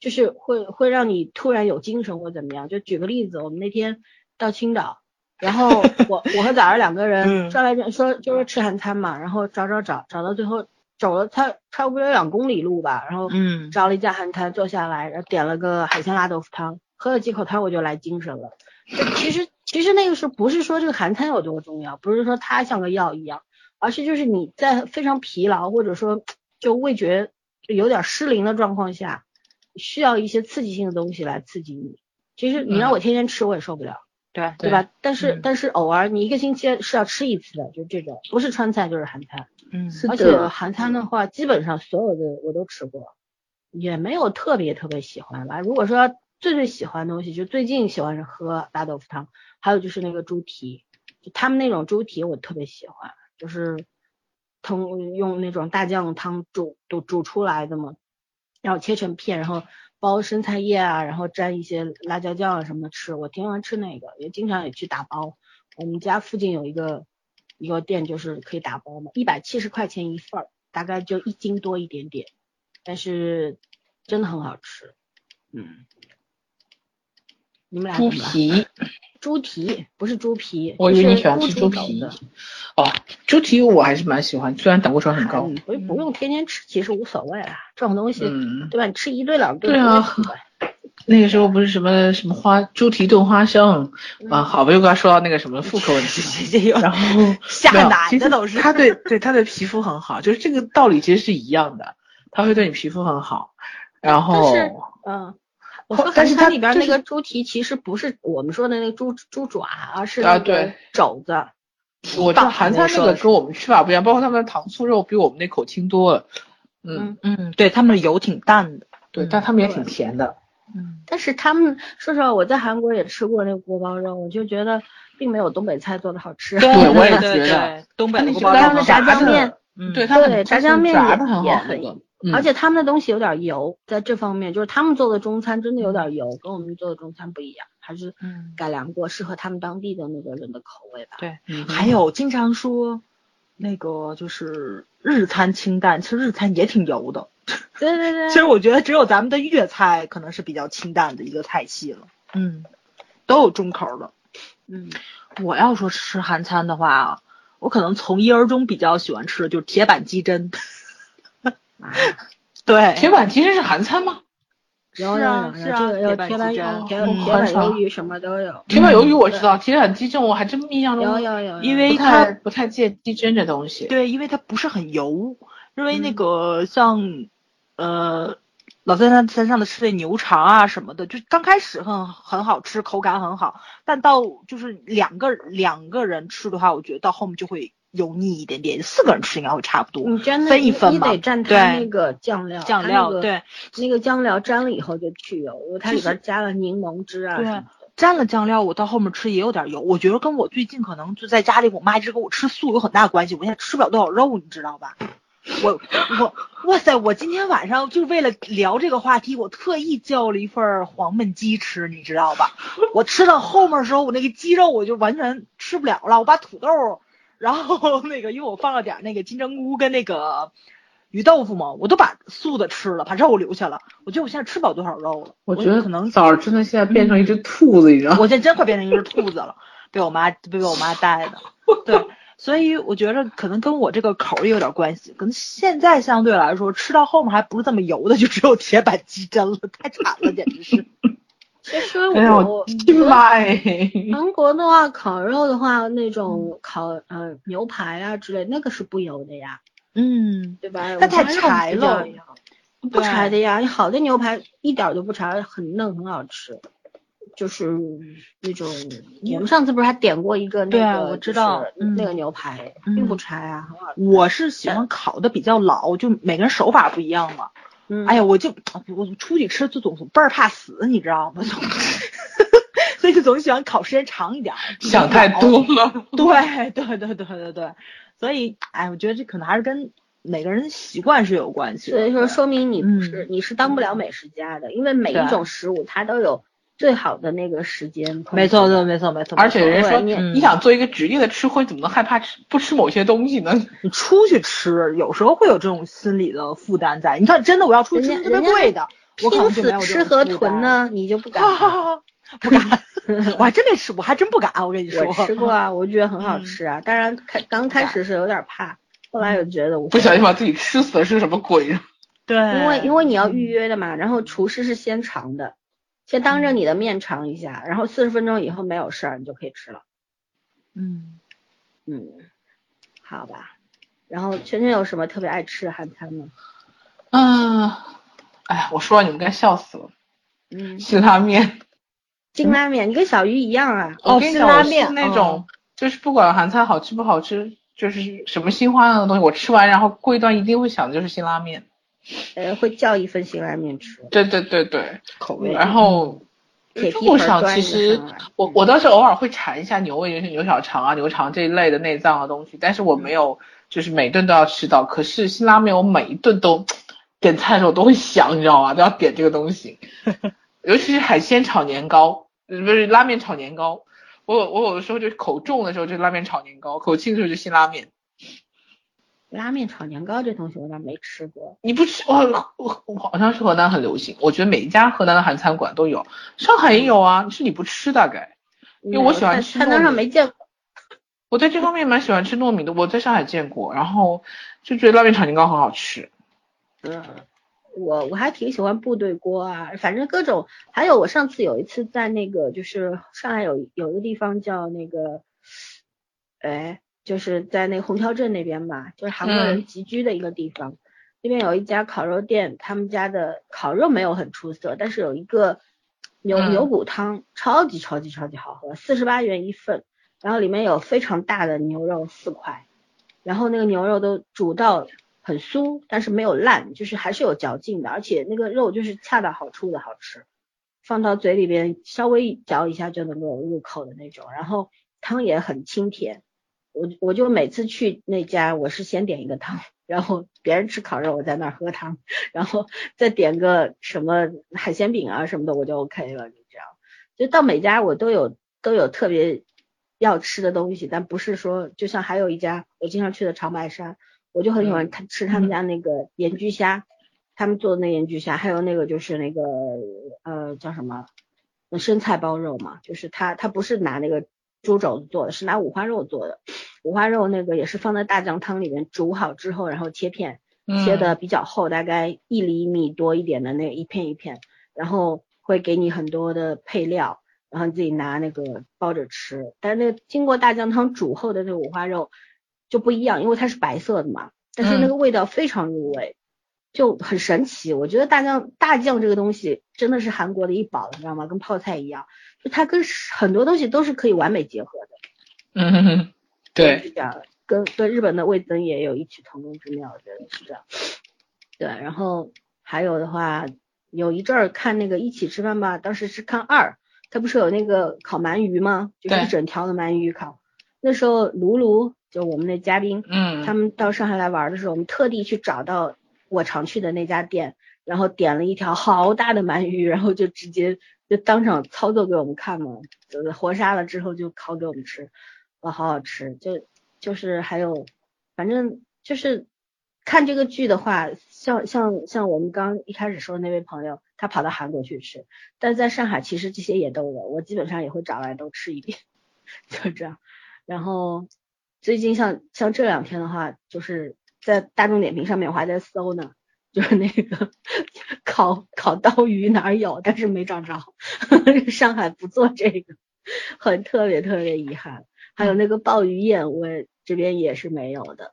就是会会让你突然有精神或怎么样。就举个例子，我们那天到青岛。然后我我和崽儿两个人转来转说就是吃韩餐嘛，然后找找找找到最后走了差差不多有两公里路吧，然后嗯找了一家韩餐坐下来，然后点了个海鲜辣豆腐汤，喝了几口汤我就来精神了。其实其实那个时候不是说这个韩餐有多重要，不是说它像个药一样，而是就是你在非常疲劳或者说就味觉有点失灵的状况下，需要一些刺激性的东西来刺激你。其实你让我天天吃我也受不了。对对吧？但是但是偶尔你一个星期是要吃一次的，就这种不是川菜就是韩餐。嗯，而且韩餐的话，基本上所有的我都吃过，也没有特别特别喜欢吧。如果说最最喜欢的东西，就最近喜欢是喝大豆腐汤，还有就是那个猪蹄，就他们那种猪蹄我特别喜欢，就是通用那种大酱汤煮都煮出来的嘛，然后切成片，然后包生菜叶啊，然后沾一些辣椒酱啊什么吃，我挺喜欢吃那个，也经常也去打包。我们家附近有一个一个店，就是可以打包嘛，一百七十块钱一份儿，大概就一斤多一点点，但是真的很好吃。嗯，你们俩猪皮，猪蹄不是猪皮，我以为你喜欢吃猪皮的。哦，猪蹄我还是蛮喜欢，虽然胆固醇很高嗯，。不不用天天吃，其实无所谓啦。这种东西，嗯，对吧？你吃一顿两顿，对啊不会奇怪那个时候不是什么什么花猪蹄炖花生嗯啊，好吧，又该说到那个什么妇科问题。然后 下奶的都是它对对它对皮肤很好，就是这个道理其实是一样的，它会对你皮肤很好。然后嗯，我说但是它韩餐里边就是那个猪蹄其实不是我们说的那个猪猪爪，而是那个啊对肘子。我知道韩餐那个跟我们吃法不一样，包括他们的糖醋肉比我们那口轻多了。嗯，嗯，对他们的油挺淡的。对，嗯但他们也挺甜的。嗯，但是他们说实话，我在韩国也吃过那个锅包肉，我就觉得并没有东北菜做的好吃。对我也觉得东北他们的锅包肉他们炸炸酱面，嗯对，他们对炸酱面也炸的很好那个。嗯而且他们的东西有点油，在这方面就是他们做的中餐真的有点油，跟我们做的中餐不一样，还是嗯，改良过，适合他们当地的那个人的口味吧。对，嗯还有经常说那个就是日餐清淡，其实日餐也挺油的。对对对，其实我觉得只有咱们的粤菜可能是比较清淡的一个菜系了。嗯，都有重口的。嗯，我要说吃韩餐的话啊，我可能从一而终比较喜欢吃的就是铁板鸡胗。啊 对，铁板鸡胗是韩餐吗？有有有有是啊是啊这个有铁板铁板鸡胗铁板鱿鱼什么都有。铁板鱿鱼我知道，铁板鸡胗我还真印象中有有有，因为它不太见鸡胗这东西。对，因为它不是很油，因为那嗯个像，呃，老在山山上的吃的牛肠啊什么的，就刚开始很很好吃，口感很好，但到就是两个两个人吃的话，我觉得到后面就会油腻一点点，四个人吃应该会差不多。你真的分一你分嘛你得蘸它那个酱料，酱它那个料对，那个酱料沾了以后就去油，因为它里边加了柠檬汁啊对什么的。沾了酱料，我到后面吃也有点油。我觉得跟我最近可能就在家里，我妈一直给我吃素有很大关系。我现在吃不了多少肉，你知道吧？我我哇塞！我今天晚上就为了聊这个话题，我特意叫了一份儿黄焖鸡吃，你知道吧？我吃到后面的时候，我那个鸡肉我就完全吃不了了。我把土豆，然后那个因为我放了点儿那个金针菇跟那个鱼豆腐嘛，我都把素的吃了，把肉留下了。我觉得我现在吃不了多少肉了。我觉得可能早上真的现在变成一只兔子，你知道吗？我现在真快变成一只兔子了，被我妈被我妈带的。对，所以我觉着可能跟我这个口儿也有点关系。可能现在相对来说吃到后面还不是这么油的，就只有铁板鸡胗了，太惨了，简直是。其实我妈哎！韩国的话，烤肉的话，那种烤呃牛排啊之类，那个是不油的呀，嗯，对吧？它太柴了。不柴的呀，你好的牛排一点儿都不柴，很嫩，很好吃。就是那种，我们上次不是还点过一个那对个，啊我知道那个牛排，嗯并不柴啊，很好吃。我是喜欢烤的比较老，就每个人手法不一样嘛。嗯，哎呀，我就我出去吃就总倍儿怕死，你知道吗？总 所以就总喜欢烤时间长一点儿。想太多了。对对对对对对，所以哎，我觉得这可能还是跟每个人习惯是有关系的。所以说说明你不是、嗯你是当不了美食家的，因为每一种食物它都有最好的那个时间。没错，对，没错，没错。而且人家说，你你想做一个职业的吃货，怎么能害怕吃不吃某些东西呢？你出去吃，有时候会有这种心理的负担在。你看，真的我要出去吃特别贵的，我可拼能就没死有这种吃河负担。豚呢，你就不 敢。不敢，我还真没吃，我还真不敢。我跟你说，我吃过啊，我觉得很好嗯吃啊。当然开刚开始是有点怕，后来又觉得我不小心把自己吃死了是什么鬼？对，因为因为你要预约的嘛，然后厨师是先尝的，先当着你的面尝一下，然后四十分钟以后没有事儿，你就可以吃了。嗯，嗯，好吧。然后圈圈有什么特别爱吃的韩餐吗？嗯，哎呀，我说了你们该笑死了。嗯，辛拉面，辛拉面，你跟小鱼一样啊。哦辛拉面那种，就是不管韩餐好吃不好吃，就是什么新花样的东西，我吃完然后过一段一定会想的就是辛拉面。呃，会叫一份辛拉面吃。对对对对，口味。然后铁中国肠皮盆端其实我我倒是偶尔会馋一下牛胃、牛小肠啊、牛肠这一类的内脏的东西，但是我没有就是每顿都要吃到。可是辛拉面我每一顿都点菜的时候都会想，你知道吗？都要点这个东西，尤其是海鲜炒年糕，呃不是拉面炒年糕。我有我有的时候就口重的时候就拉面炒年糕，口轻的时候就辛拉面。拉面炒年糕这东西我倒没吃过。你不吃，我我我好像是河南很流行，我觉得每一家河南的韩餐馆都有，上海也有啊，是你不吃大概。因为我喜欢吃菜单上没见过。我在这方面蛮喜欢吃糯米的，我在上海见过，然后就觉得拉面炒年糕很好吃。嗯，我我还挺喜欢部队锅啊，反正各种，还有我上次有一次在那个就是上海有有一个地方叫那个，哎，就是在那个虹桥镇那边吧，就是韩国人嗯。集居的一个地方，那边有一家烤肉店，他们家的烤肉没有很出色，但是有一个牛、嗯。牛骨汤，超级超级超级好喝，四十八元一份，然后里面有非常大的牛肉四块，然后那个牛肉都煮到很酥，但是没有烂，就是还是有嚼劲的，而且那个肉就是恰到好处的好吃，放到嘴里边稍微嚼一下就能够入口的那种，然后汤也很清甜。我我就每次去那家，我是先点一个汤，然后别人吃烤肉，我在那儿喝汤，然后再点个什么海鲜饼啊什么的，我就 OK 了，就这样。就到每家我都有都有特别要吃的东西，但不是说就像还有一家我经常去的长白山，我就很喜欢他吃他们家那个盐焗虾，他们做的那盐焗虾，还有那个就是那个呃叫什么生菜包肉嘛，就是他他不是拿那个猪肘子做的，是拿五花肉做的，五花肉那个也是放在大酱汤里面煮好之后，然后切片，切的比较厚，大概一厘米多一点的那一片一片，然后会给你很多的配料，然后你自己拿那个包着吃。但是那个经过大酱汤煮后的那个五花肉就不一样，因为它是白色的嘛，但是那个味道非常入味，就很神奇。我觉得大酱大酱这个东西真的是韩国的一宝，你知道吗？跟泡菜一样，就它跟很多东西都是可以完美结合的。嗯对，是这样，跟跟日本的味增也有异曲同工之妙，我觉得是这样。对，然后还有的话，有一阵儿看那个一起吃饭吧，当时是看二，它不是有那个烤鳗鱼吗？就是一整条的鳗鱼烤。那时候卢卢就我们的嘉宾，嗯，他们到上海来玩的时候，我们特地去找到我常去的那家店，然后点了一条好大的鳗鱼，然后就直接就当场操作给我们看嘛，就是活杀了之后就烤给我们吃，哇，好好吃！就就是还有，反正就是看这个剧的话，像像像我们刚一开始说的那位朋友，他跑到韩国去吃，但在上海其实这些也都有，我基本上也会找来都吃一遍，就这样。然后最近像像这两天的话，就是在大众点评上面我还在搜呢，就是那个 烤烤刀鱼哪儿有，但是没找着，上海不做这个，很特别特别遗憾。还有那个鲍鱼宴，我这边也是没有的，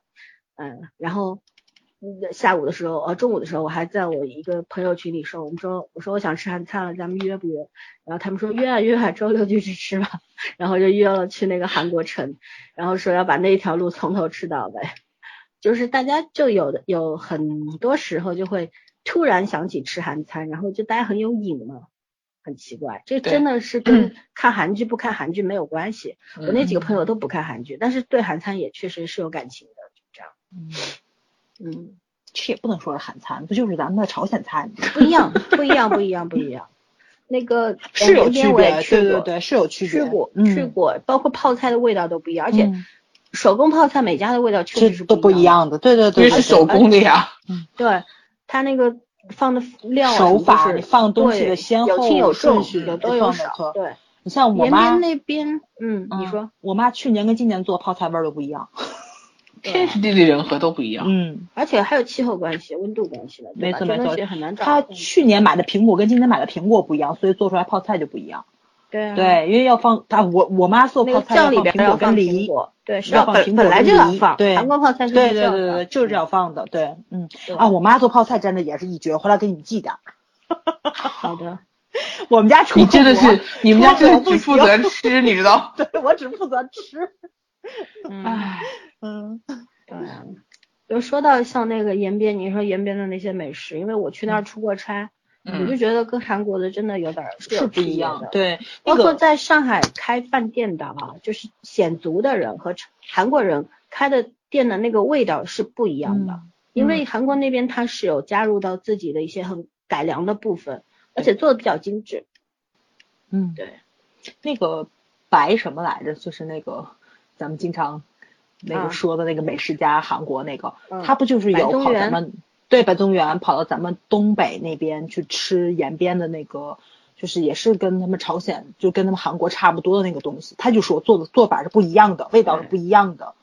嗯，然后。下午的时候，呃，中午的时候，我还在我一个朋友群里说，我们说，我说我想吃韩餐了，咱们约不约？然后他们说约啊约啊，周六就去吃吧。然后就约了去那个韩国城，然后说要把那一条路从头吃到尾。就是大家就有的有很多时候就会突然想起吃韩餐，然后就大家很有瘾嘛，很奇怪。这真的是 跟看韩剧不看韩剧没有关系。嗯我那几个朋友都不看韩剧，但是对韩餐也确实是有感情的，就这样。嗯，嗯，这也不能说是韩餐，不就是咱们的朝鲜菜吗？不一样，不一样，不一样，不一样。那个是有区别，对对对，是有区别。去过，去过，包括泡菜的味道都不一样，而且嗯手工泡菜每家的味道确实是这都不一一样样的，对对对，因为是手工的呀。嗯。对，它那个放的料啊手法什么都是你放东西的先后有轻有重，顺序有都多有对，你像我妈，那边，嗯，你嗯说，我妈去年跟今年做泡菜味儿都不一样。天时地利人和都不一样。嗯，而且还有气候关系、温度关系的，没错没错西很难找。她嗯去年买的苹果跟今年买的苹果不一样，所以做出来泡菜就不一样。对啊，对，因为要放啊我我妈做泡菜要放苹果边要放跟梨。对，是要放苹果本本来跟梨就要放，对韩国泡菜是对对对对，就是这样放的。对，嗯啊，我妈做泡菜真的也是一绝，回来给你们寄点儿。好的，我们家除你真的是，你们家 真的只负责吃，你知道？对我只负责吃。嗯，唉，嗯对啊。就说到像那个延边，你说延边的那些美食，因为我去那儿出过差，我就觉得跟韩国的真的有点是不一样的。对，包括在上海开饭店的啊，就是鲜族的人和韩国人开的店的那个味道是不一样的，因为韩国那边它是有加入到自己的一些很改良的部分，而且做的比较精致。嗯，对，那个白什么来着？就是那个咱们经常那个说的那个美食家，韩国那个，他不就是有跑咱们对白宗元跑到咱们东北那边去吃延边的那个，就是也是跟他们朝鲜就跟他们韩国差不多的那个东西，他就说做的做法是不一样的，味道是不一样的，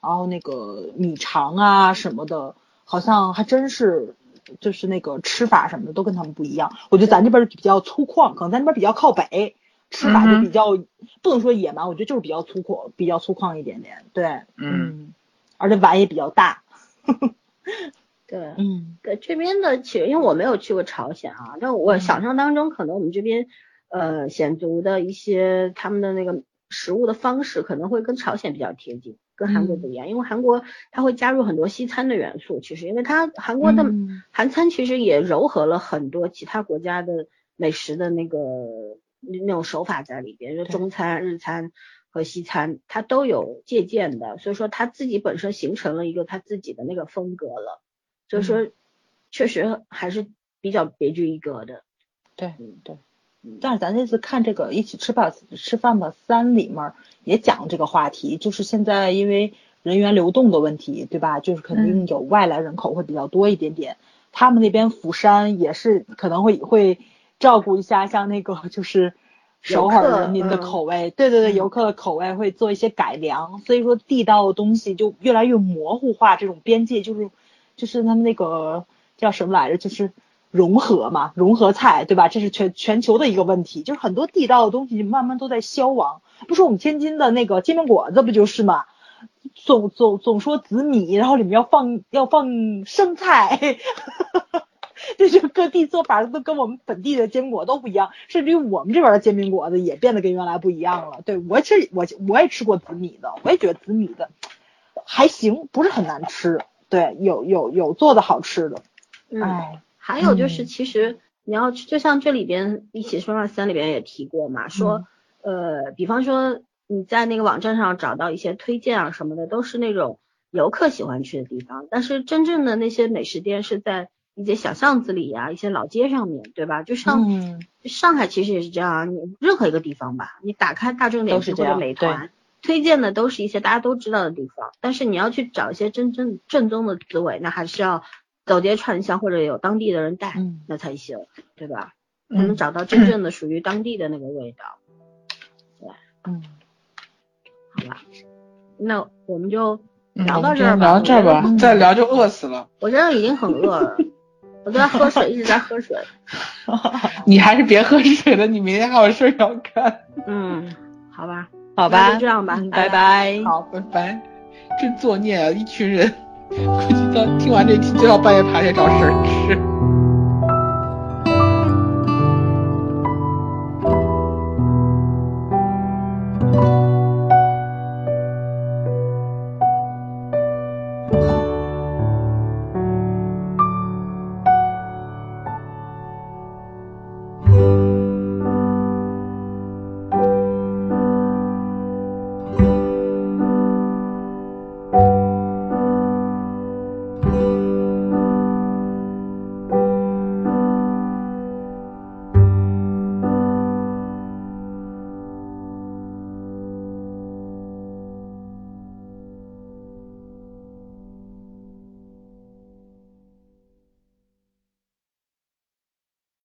然后那个米肠啊什么的，好像还真是。就是那个吃法什么的都跟他们不一样，我觉得咱这边比较粗犷，可能咱这边比较靠北，吃法就比较不能说野蛮，我觉得就是比较粗犷，比较粗犷一点点。对，嗯，而且碗也比较大。对，嗯，对，这边的其实因为我没有去过朝鲜啊，但我想象当中可能我们这边呃鲜族的一些他们的那个食物的方式可能会跟朝鲜比较贴近。跟韩国不一样，因为韩国它会加入很多西餐的元素，其实因为它韩国的韩餐其实也糅合了很多其他国家的美食的那个那种手法在里边，就中餐、日餐和西餐它都有借鉴的，所以说它自己本身形成了一个它自己的那个风格了，所以说确实还是比较别具一格的。对，对。但是咱这次看这个一起吃吧吃饭吧三里面也讲这个话题，就是现在因为人员流动的问题，对吧？就是肯定有外来人口会比较多一点点。他们那边釜山也是可能会会照顾一下，像那个就是首尔人民的口味，对对对，游客的口味会做一些改良。所以说地道的东西就越来越模糊化，这种边界就是就是他们那个叫什么来着？就是。融合嘛，融合菜，对吧？这是全全球的一个问题，就是很多地道的东西慢慢都在消亡。不说我们天津的那个煎饼果子不就是嘛？总总总说紫米，然后里面要放要放生菜，哈哈哈就是各地做法都跟我们本地的煎饼果都不一样，甚至于我们这边的煎饼果子也变得跟原来不一样了。对我吃我我也吃过紫米的，我也觉得紫米的还行，不是很难吃。对，有有有做的好吃的，哎。还有就是，其实你要就像这里边一起说话三里边也提过嘛，说呃，比方说你在那个网站上找到一些推荐啊什么的，都是那种游客喜欢去的地方，但是真正的那些美食店是在一些小巷子里呀，一些老街上面对吧？就像上海其实也是这样，你任何一个地方吧，你打开大众点评或者美团，推荐的都是一些大家都知道的地方，但是你要去找一些真正正宗的滋味，那还是要。走街串巷或者有当地的人带，那才行，对吧？才能找到真正的属于当地的那个味道。对，嗯，好吧，那我们就聊到这儿吧。聊到这儿吧，再聊就饿死了。我现在已经很饿了，我在喝水，一直在喝水。你还是别喝水了，你明天还有事要干。嗯，好吧，好吧，就这样吧，拜拜。好，拜拜。真作孽啊，一群人。估计到听完这期就要半夜爬起来找食儿吃。